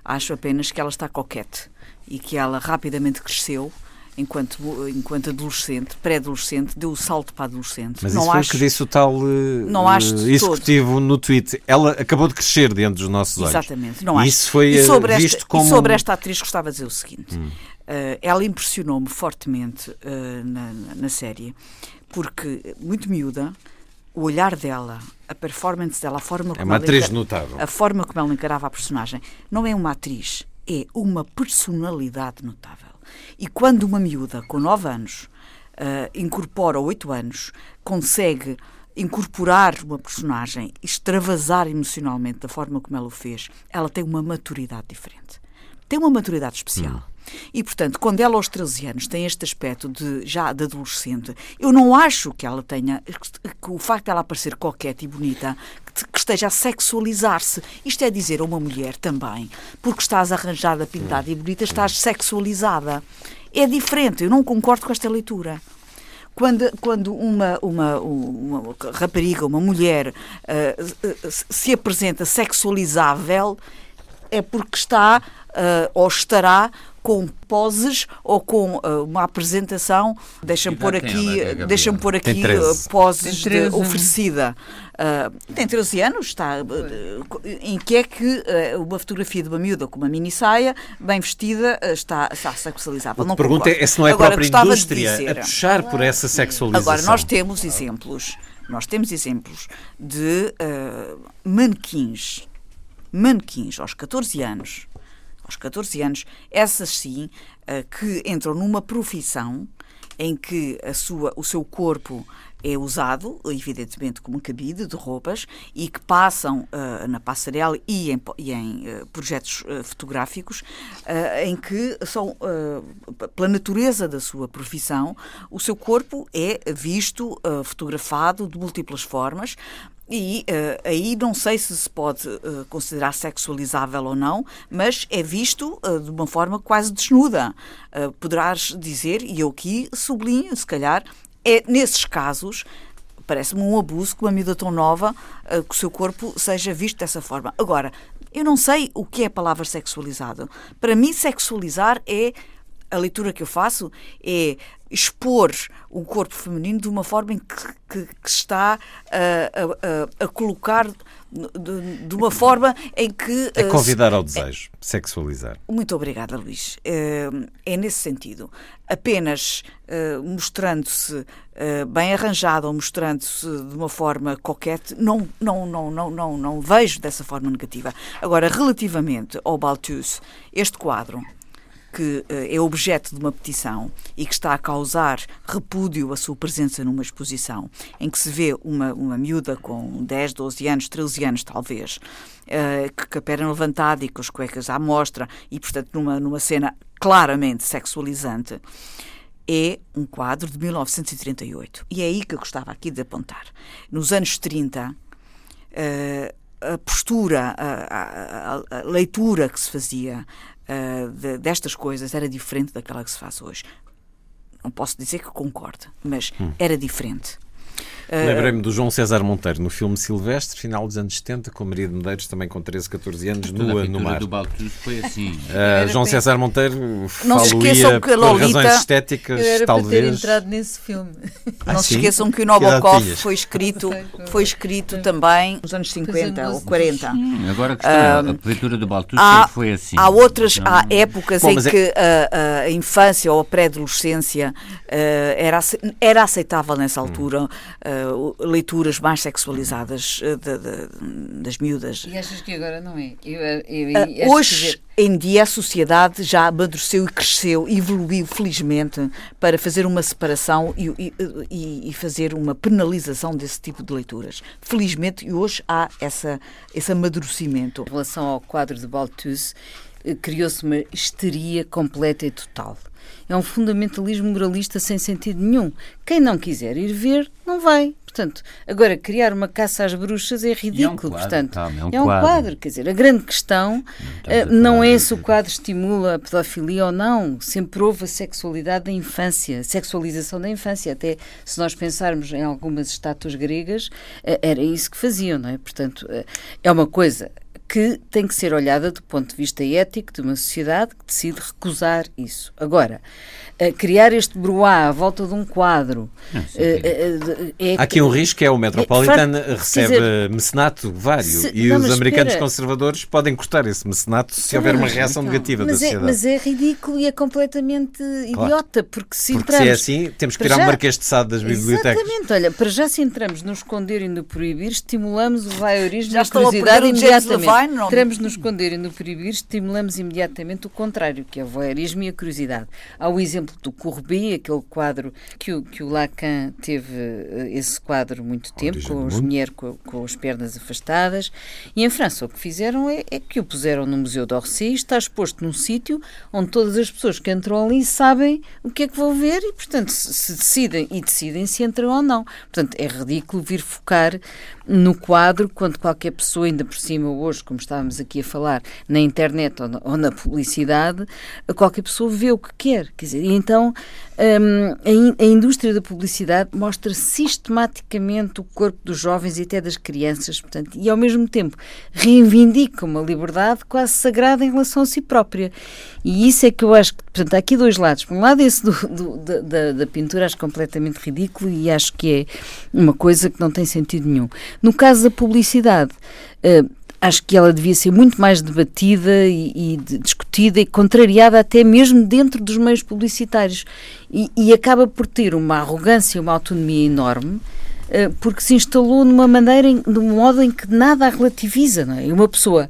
Acho apenas que ela está coquete e que ela rapidamente cresceu enquanto, enquanto adolescente, pré-adolescente, deu o salto para adolescente. Mas não isso acho, foi o que disse o tal uh, não acho executivo todo. no tweet. Ela acabou de crescer dentro dos nossos olhos. Exatamente, não acho. Isso foi e sobre visto esta, como... E sobre esta atriz gostava de dizer o seguinte. Hum. Uh, ela impressionou-me fortemente uh, na, na série, porque, muito miúda, o olhar dela, a performance dela, a forma como é uma atriz encar... notável. A forma como ela encarava a personagem, não é uma atriz, é uma personalidade notável. E quando uma miúda com 9 anos uh, incorpora, ou 8 anos, consegue incorporar uma personagem, extravasar emocionalmente da forma como ela o fez, ela tem uma maturidade diferente. Tem uma maturidade especial. Hum. E, portanto, quando ela aos 13 anos tem este aspecto de já de adolescente, eu não acho que ela tenha, que o facto de ela parecer coquete e bonita, que esteja a sexualizar-se. Isto é dizer a uma mulher também, porque estás arranjada, pintada e bonita, estás sexualizada. É diferente, eu não concordo com esta leitura quando, quando uma, uma, uma rapariga, uma mulher, uh, se apresenta sexualizável, é porque está uh, ou estará com poses ou com uh, uma apresentação, deixa-me pôr aqui, é deixa pôr aqui uh, poses de, oferecida. Uh, tem 13 anos, está, em que é que uma fotografia de uma miúda com uma mini saia, bem vestida, está, está sexualizada. A pergunta é se não é a Agora, própria indústria dizer, a puxar por essa sexualização. Agora, nós temos exemplos, nós temos exemplos de manequins, manequins aos 14 anos, aos 14 anos, essas sim, eh, que entram numa profissão em que a sua, o seu corpo é usado, evidentemente, como cabide de roupas e que passam uh, na passarela e em, e em uh, projetos uh, fotográficos em que são, pela natureza da sua profissão, o seu corpo é visto, fotografado de múltiplas formas, e uh, aí não sei se se pode uh, considerar sexualizável ou não, mas é visto uh, de uma forma quase desnuda. poderás dizer, e eu aqui sublinho, se calhar, é nesses casos parece-me um abuso que uma miúda tão nova, que o seu corpo seja visto dessa forma. Agora, eu não sei o que é a palavra sexualizado. Para mim, sexualizar é a leitura que eu faço é expor o corpo feminino de uma forma em que, que, que está a, a, a, colocar de, de, uma forma em que. [laughs] É convidar ao desejo, é, sexualizar. Muito obrigada, Luís. É, é nesse sentido. Apenas mostrando-se bem arranjado ou mostrando-se de uma forma coquete, não, não, não, não, não, não vejo dessa forma negativa. Agora, relativamente ao Balthus, este quadro que eh, é objeto de uma petição e que está a causar repúdio a sua presença numa exposição, em que se vê uma, uma miúda com 10, 12 anos, 13 anos talvez, uh, com a perna levantada e com as cuecas à mostra e, portanto, numa, numa cena claramente sexualizante, é um quadro de 1938. E é aí que eu gostava aqui de apontar. Nos anos 30, uh, a postura, a, a, a, leitura que se fazia uh, de, destas coisas era diferente daquela que se faz hoje. Não posso dizer que concordo, mas hum. era diferente. Uh, Lembrei-me do João César Monteiro no filme Silvestre, final dos anos 70, com Maria de Medeiros, também com 13, 14 anos, nua no mar. do Baltus foi assim. Uh, João César Monteiro não se esqueçam que a Lolita, por razões estéticas, era talvez. ter entrado nesse filme. Ah, não sim? se esqueçam que o Nabokov foi escrito, foi escrito também nos anos 50 ou 40. Hum, agora a, uh, a leitura do Baltus há, foi assim. Há outras, não... há épocas Bom, em é... que a, a, infância ou a pré-adolescência era, era aceitável nessa altura. Hum uh, leituras mais sexualizadas uh, de, de, das miúdas. E achas que agora não é? Eu, eu, eu, uh, hoje em dia a sociedade já amadureceu e cresceu, evoluiu felizmente para fazer uma separação e, e, e, fazer uma penalização desse tipo de leituras. Felizmente hoje há essa, esse amadurecimento. Em relação ao quadro de Balthus, eh, criou-se uma histeria completa e total. É um fundamentalismo moralista sem sentido nenhum. Quem não quiser ir ver, não vai. Portanto, agora criar uma caça às bruxas é ridículo. É um quadro, portanto, é um, é um quadro. quadro. Quer dizer, a grande questão não, não é se o quadro estimula a pedofilia ou não. Sempre houve a sexualidade da infância, a sexualização da infância. Até se nós pensarmos em algumas estátuas gregas, eh, era isso que faziam, não é? Portanto, eh, é uma coisa que tem que ser olhada do ponto de vista ético de uma sociedade que decide recusar isso. Agora, criar este bruá à volta de um quadro. É, é, Há aqui um risco, é o Metropolitan é, recebe dizer, mecenato vário se, e não, os americanos espera. conservadores podem cortar esse mecenato se houver uma reação então, negativa da sociedade. mas é ridículo e é completamente claro. idiota, porque se porque entramos... se é assim, temos que tirar já, o Marquês de Sade das bibliotecas. Exatamente, olha, para já se entramos no esconder e no proibir, estimulamos o voyeurismo e a curiosidade imediatamente. Levine, não... Entramos no esconder e no proibir, estimulamos imediatamente o contrário, que é o voyeurismo e a curiosidade. Há o exemplo do Courbet, aquele quadro que o, que o Lacan teve eh, esse quadro muito tempo, com os mulheres com, com, as pernas afastadas. E em França o que fizeram é, é que o puseram no Museu d'Orsay, está exposto num sítio onde todas as pessoas que entram ali sabem o que é que vão ver e, portanto, se decidem e decidem se entram ou não. Portanto, é ridículo vir focar no quadro, quando qualquer pessoa, ainda por cima hoje, como estávamos aqui a falar, na internet ou na, ou na publicidade, qualquer pessoa vê o que quer. Quer dizer, e então um, a, a, indústria da publicidade mostra sistematicamente o corpo dos jovens e até das crianças, portanto, e ao mesmo tempo reivindica uma liberdade quase sagrada em relação a si própria. E isso é que eu acho que, portanto, há aqui dois lados. Por um lado, esse do, do, da, da pintura acho completamente ridículo e acho que é uma coisa que não tem sentido nenhum. No caso da publicidade, uh, acho que ela devia ser muito mais debatida e, e discutida e contrariada até mesmo dentro dos meios publicitários e, e acaba por ter uma arrogância e uma autonomia enorme uh, porque se instalou numa maneira, num modo em que nada a relativiza, não é? E uma pessoa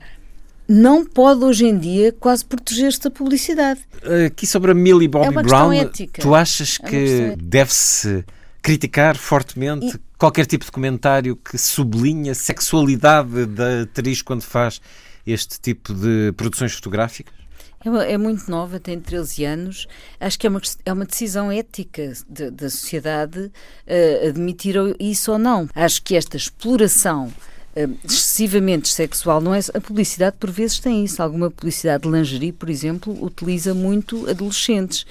não pode hoje em dia quase proteger-se da publicidade. Aqui sobre a Millie Bobby é Brown, ética. tu achas é que deve-se criticar fortemente e... qualquer tipo de comentário que sublinha a sexualidade da atriz quando faz este tipo de produções fotográficas? É, é, muito nova, tem 13 anos. Acho que é uma, é uma decisão ética de, da sociedade uh, admitir isso ou não. Acho que esta exploração uh, excessivamente sexual não é. A publicidade, por vezes, tem isso. Alguma publicidade de lingerie, por exemplo, utiliza muito adolescentes.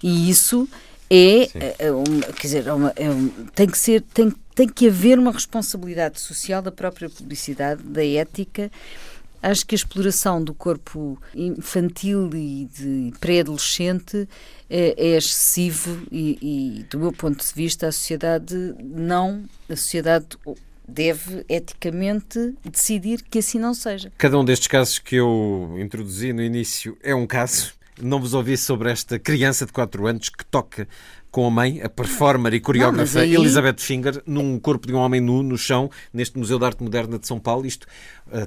E isso é, é, é uma, quer dizer, é uma, é um, tem que ser, tem, tem que haver uma responsabilidade social da própria publicidade, da ética. Acho que a exploração do corpo infantil e de pré-adolescente é, é, excessivo e, e, do meu ponto de vista, a sociedade não, a sociedade deve eticamente decidir que assim não seja. Cada um destes casos que eu introduzi no início é um caso não vos ouvi sobre esta criança de 4 anos que toca com a mãe, a performer e coreógrafa não, aí... Elizabeth Finger, num corpo de um homem nu no chão, neste Museu de Arte Moderna de São Paulo. Isto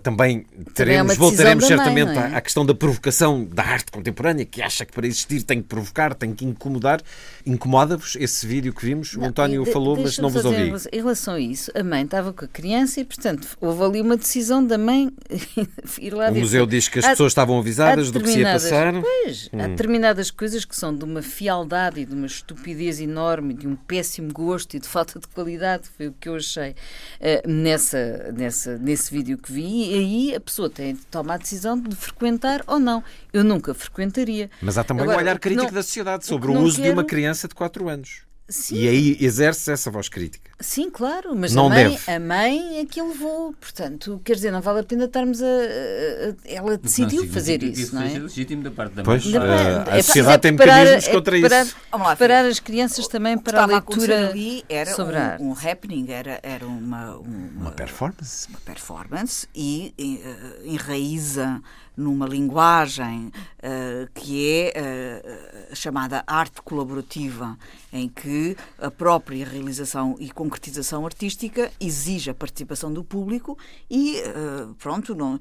também teremos, também é voltaremos certamente mãe, é? à, questão da provocação da arte contemporânea, que acha que para existir tem que provocar, tem que incomodar. Incomoda-vos esse vídeo que vimos? Não, o António de, falou, mas não vos ouvi. Em relação a isso, a mãe estava com a criança e, portanto, houve ali uma decisão da mãe [laughs] ir lá O museu diz que as pessoas estavam avisadas do que se ia passar. Pois, hum. há determinadas coisas que são de uma fialdade e de uma estupidez estupidez enorme, de um péssimo gosto e de falta de qualidade, foi o que eu achei uh, nessa, nessa, nesse vídeo que vi. E aí a pessoa tem de tomar a decisão de frequentar ou não. Eu nunca frequentaria. Mas há também Agora, um olhar crítico não, da sociedade sobre o, o uso quero... de uma criança de 4 anos. Sim. E aí exerce essa voz crítica. Sim, claro, mas não a, mãe, deve. a mãe é que levou. Portanto, quer dizer, não vale a pena estarmos a. a, a ela decidiu não, fazer isso, isso, não é? legítimo da parte da mãe. Pois, a, a sociedade é tem mecanismos é contra isso. Vamos lá, preparar as crianças também para a leitura ali era sobre um, a arte. um happening, era, era uma, uma, uma performance. Uma performance e uh, enraiza numa linguagem uh, que é uh, chamada arte colaborativa, em que a própria realização e concretização artística exige a participação do público e, uh, pronto, não,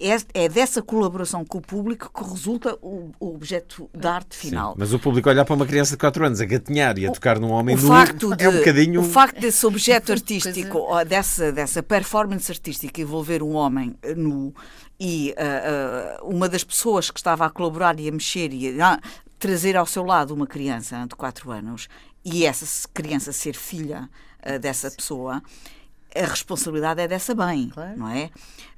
é, é, dessa colaboração com o público que resulta o, o objeto da arte final. Sim, mas o público olhar para uma criança de 4 anos a gatinhar e a tocar num homem nu facto de, é um bocadinho... O facto desse objeto [laughs] artístico, dessa, dessa performance artística envolver um homem nu e uh, uh, uma das pessoas que estava a colaborar e a mexer e a trazer ao seu lado uma criança de 4 anos e essa criança ser filha uh, dessa pessoa, a responsabilidade é dessa mãe, claro. não é?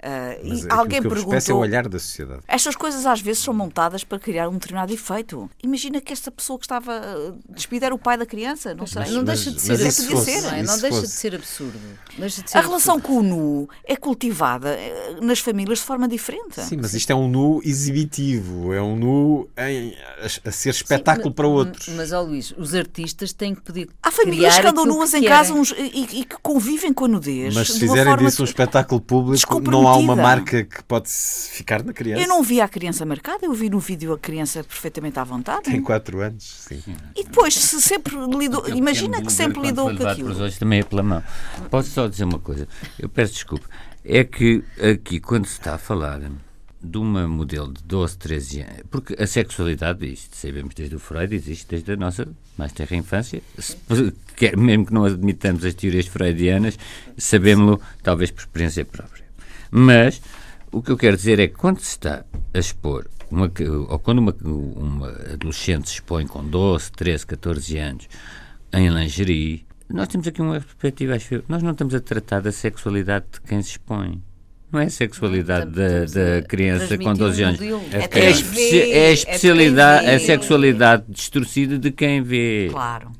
Uh, e alguém que perguntou. É o olhar da sociedade. Estas coisas às vezes são montadas para criar um determinado efeito. Imagina que esta pessoa que estava despida era o pai da criança, não sei. Mas, não deixa de ser absurdo. Fosse, não, é? não deixa de ser absurdo. De ser a relação com o nu é cultivada eh, nas famílias de forma diferente. Sim, mas isto é um nu exibitivo, é um nu em, a, a, ser espetáculo Sim, para outros. Mas, ó Luís, os artistas têm que poder. Há famílias que andam nuas em casa uns, e, e, que convivem com a nudez. Mas se fizerem disso um espetáculo público, não há uma marca que pode ficar na criança. Eu não vi a criança marcada, eu vi no vídeo a criança perfeitamente à vontade. Tem 4 anos, sim. E depois, se sempre lidou. Imagina que sempre lidou com aquilo. Os olhos também é pela mão. Posso só dizer uma coisa? Eu peço desculpa. É que aqui, quando se está a falar de uma modelo de 12, 13 anos, porque a sexualidade, isto sabemos desde o Freud, existe desde a nossa mais terra infância, mesmo que não admitamos as teorias freudianas, sabemos-lo talvez por experiência própria. Mas o que eu quero dizer é que quando se está a expor, uma, ou quando uma, uma adolescente se expõe com 12, 13, 14 anos em lingerie, nós temos aqui uma perspectiva, acho eu, nós não estamos a tratar da sexualidade de quem se expõe. Não é a sexualidade da, da criança com 12 anos. É, é, a, especi é a especialidade, é a sexualidade distorcida de quem vê. Claro.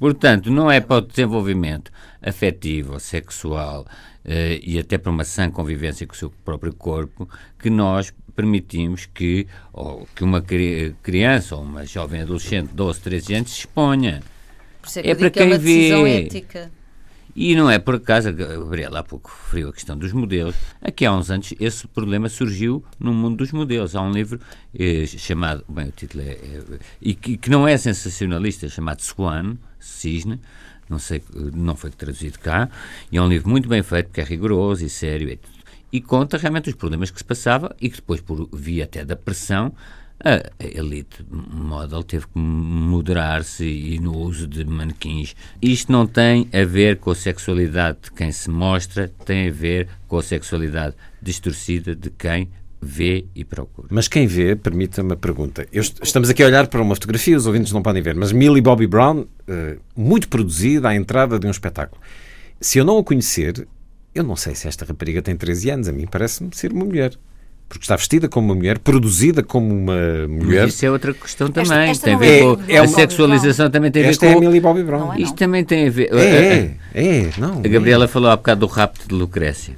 Portanto, não é para o desenvolvimento afetivo, sexual e até para uma sã convivência com o seu próprio corpo que nós permitimos que, ou, que uma criança ou uma jovem adolescente de 12, 13 anos se exponha. É, é para quem é vê. Ética. E não é por acaso, Gabriela há pouco referiu a questão dos modelos. Aqui há uns anos esse problema surgiu no mundo dos modelos. Há um livro eh, chamado, bem, o título é, é e que, que, não é sensacionalista, chamado Swan, Cisne, não sei, não foi traduzido cá, e é um livro muito bem feito, porque é rigoroso e sério, e, e conta realmente os problemas que se passava e que depois, por via até da pressão, a elite model teve que moderar-se e no uso de manequins. Isto não tem a ver com a sexualidade de quem se mostra, tem a ver com a sexualidade distorcida de quem vê e procura. Mas quem vê, permita-me a pergunta. Eu, estamos aqui a olhar para uma fotografia, os ouvintes não podem ver, mas Millie Bobby Brown, uh, muito produzida à entrada de um espetáculo. Se eu não a conhecer, eu não sei se esta rapariga tem 13 anos, a mim parece-me ser uma mulher. Porque está vestida como uma mulher, produzida como uma mulher. Mas isso é outra questão também. Esta, esta tem a ver é, com é a sexualização, também tem a ver esta com. Esta é a Millie Bobby Brown. Não é, não. Isto também tem a ver. É, é, é não. A Gabriela é. falou há bocado do rapto de Lucrécia.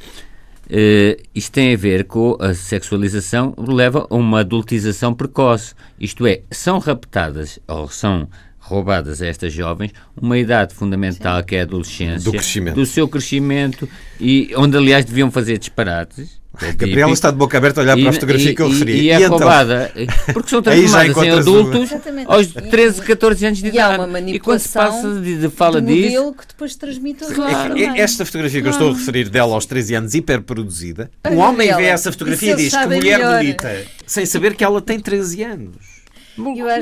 Uh, isto tem a ver com a sexualização, leva a uma adultização precoce. Isto é, são raptadas ou são roubadas a estas jovens uma idade fundamental Sim. que é a adolescência, do, do seu crescimento e onde aliás deviam fazer disparates Gabriela está de boca aberta a olhar e, para a fotografia e, que eu referi. E, e é então? roubada, porque são transformadas em adultos uma... aos 13, 14 anos de idade. E e quando se passa de, de fala disso... que depois transmite aos claro. É, esta fotografia que eu estou a referir dela aos 13 anos, hiperproduzida, um homem vê essa fotografia e diz que mulher melhor. bonita, sem saber que ela tem 13 anos.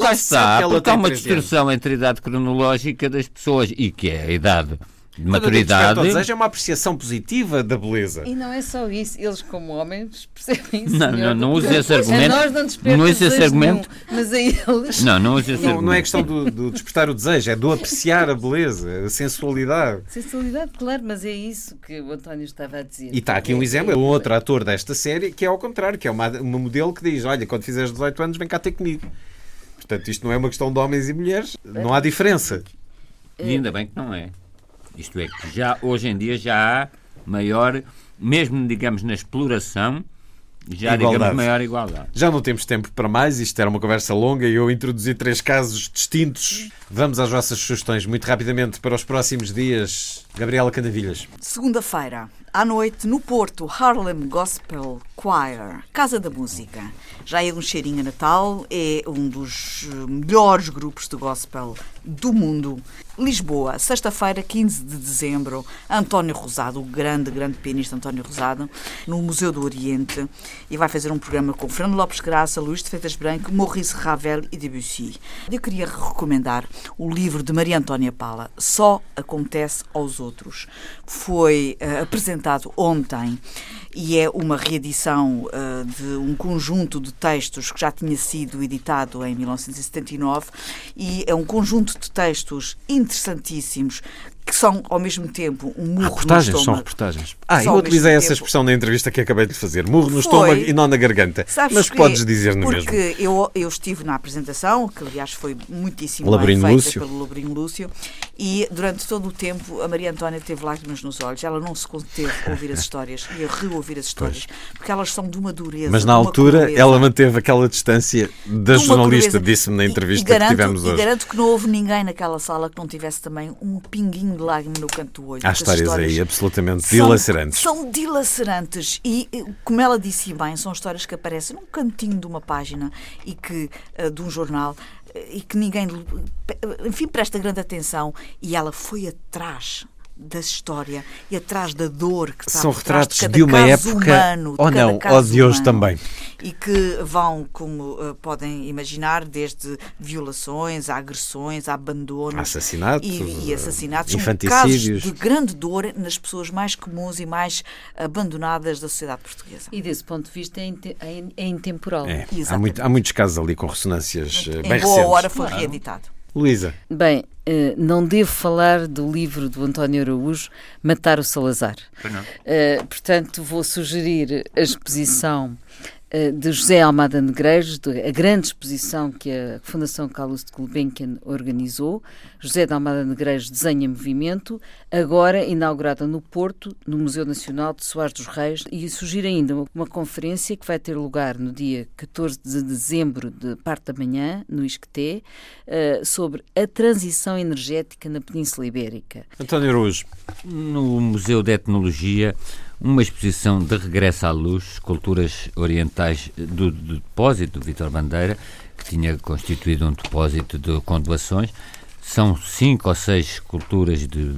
Lá está, porque há uma distorção entre a idade cronológica das pessoas e que é a idade de maturidade. desejo é uma apreciação positiva da beleza. E não é só isso, eles como homens percebem isso. Não, não, não use esse argumento. A nós não desperta não use esse argumento. Nenhum, mas a eles. Não, não use esse não, argumento. Não é questão do, do, despertar o desejo, é do apreciar a beleza, a sensualidade. Sensualidade, claro, mas é isso que o António estava a dizer. E está aqui um exemplo, um outro ator desta série que é ao contrário, que é uma, uma modelo que diz: Olha, quando fizeres 18 anos, vem cá ter comigo. Portanto, isto não é uma questão de homens e mulheres, não há diferença. E ainda bem que não é. Isto é, que já, hoje em dia já há maior, mesmo digamos na exploração, já igualdade. digamos maior igualdade. Já não temos tempo para mais, isto era uma conversa longa e eu introduzi três casos distintos. Vamos às vossas sugestões muito rapidamente para os próximos dias. Gabriela Candavilhas. Segunda-feira, à noite, no Porto, Harlem Gospel Choir, Casa da Música. Já é um cheirinho a Natal, é um dos melhores grupos de gospel do mundo. Lisboa, sexta-feira, 15 de dezembro, António Rosado, o grande, grande pianista António Rosado, no Museu do Oriente, e vai fazer um programa com Fernando Lopes Graça, Luís de Feitas Branco, Maurice Ravel e Debussy. Eu queria recomendar o livro de Maria Antónia Pala, Só Acontece aos Outros. Foi uh, apresentado ontem e é uma reedição uh, de um conjunto de textos que já tinha sido editado em 1979 e é um conjunto de textos interessantíssimos que são ao mesmo tempo um murro reportagens, no são reportagens. Ah, eu utilizei essa tempo... expressão na entrevista que acabei de fazer. Murro no Foi. estômago e não na garganta. Sabes Mas que, podes dizer no porque mesmo. Porque eu, eu estive na apresentação, que aliás foi muitíssimo Labrino bem feita Lúcio. pelo Labrino Lúcio, e durante todo o tempo a Maria Antónia teve lágrimas nos olhos. Ela não se conteve a ouvir as [laughs] histórias e a reouvir as histórias, pois. porque elas são de uma dureza. Mas na altura crueza. ela manteve aquela distância da jornalista, disse-me na entrevista e, e garanto, que tivemos hoje. E garanto que não houve ninguém naquela sala que não tivesse também um pinguinho de lágrima no canto do olho. Há histórias, aí absolutamente são, dilacerantes. São dilacerantes e, como ela disse bem, são histórias que aparecem num cantinho de uma página e que, uh, de um jornal eh, e que ninguém, enfim, presta grande atenção e ela foi atrás da história e atrás da dor que está São retratos de, de, uma época humano, ou não, ou de hoje também. E que vão, como uh, podem imaginar, desde violações, a agressões, a abandonos assassinatos, e, e assassinatos. São casos de grande dor nas pessoas mais comuns e mais abandonadas da sociedade portuguesa. E desse ponto de vista é, é, é intemporal. É, há, muito, há, muitos casos ali com ressonâncias em bem boa recentes. hora foi reeditado. Luísa. Bem, eh, não devo falar do livro do António Araújo, Matar o Salazar. Uh, portanto, vou sugerir a exposição de José Almada Negreiros, a grande exposição que a Fundação Carlos de Gulbenkian organizou. José de Almada Negreiros desenha movimento, agora inaugurada no Porto, no Museu Nacional de Soares dos Reis, e surgir ainda uma conferência que vai ter lugar no dia 14 de dezembro, de parte da manhã, no Isqueté, uh, sobre a transição energética na Península Ibérica. António Araújo. No Museu de Etnologia uma exposição de regresso à luz, esculturas orientais do, do depósito do Vitor Bandeira, que tinha constituído um depósito de, com doações. São cinco ou seis esculturas de,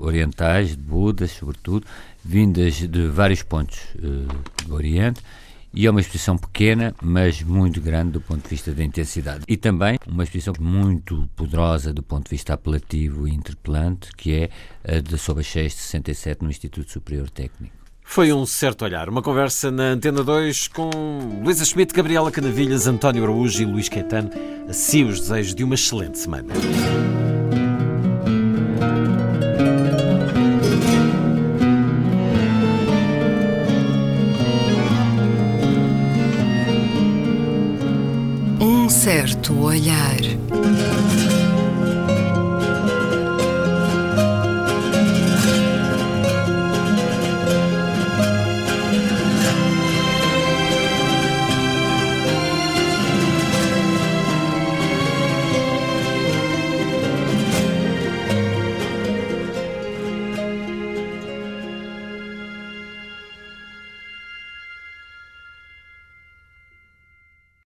orientais, de Budas, sobretudo, vindas de vários pontos uh, do Oriente. E é uma exposição pequena, mas muito grande do ponto de vista da intensidade. E também uma exposição muito poderosa do ponto de vista apelativo e interpelante, que é a de Sob as 6 de 67 no Instituto Superior Técnico. Foi um certo olhar. Uma conversa na Antena 2 com Luísa Schmidt, Gabriela Canavilhas, António Araújo e Luís Caetano. Assim os desejos de uma excelente semana. Um certo olhar.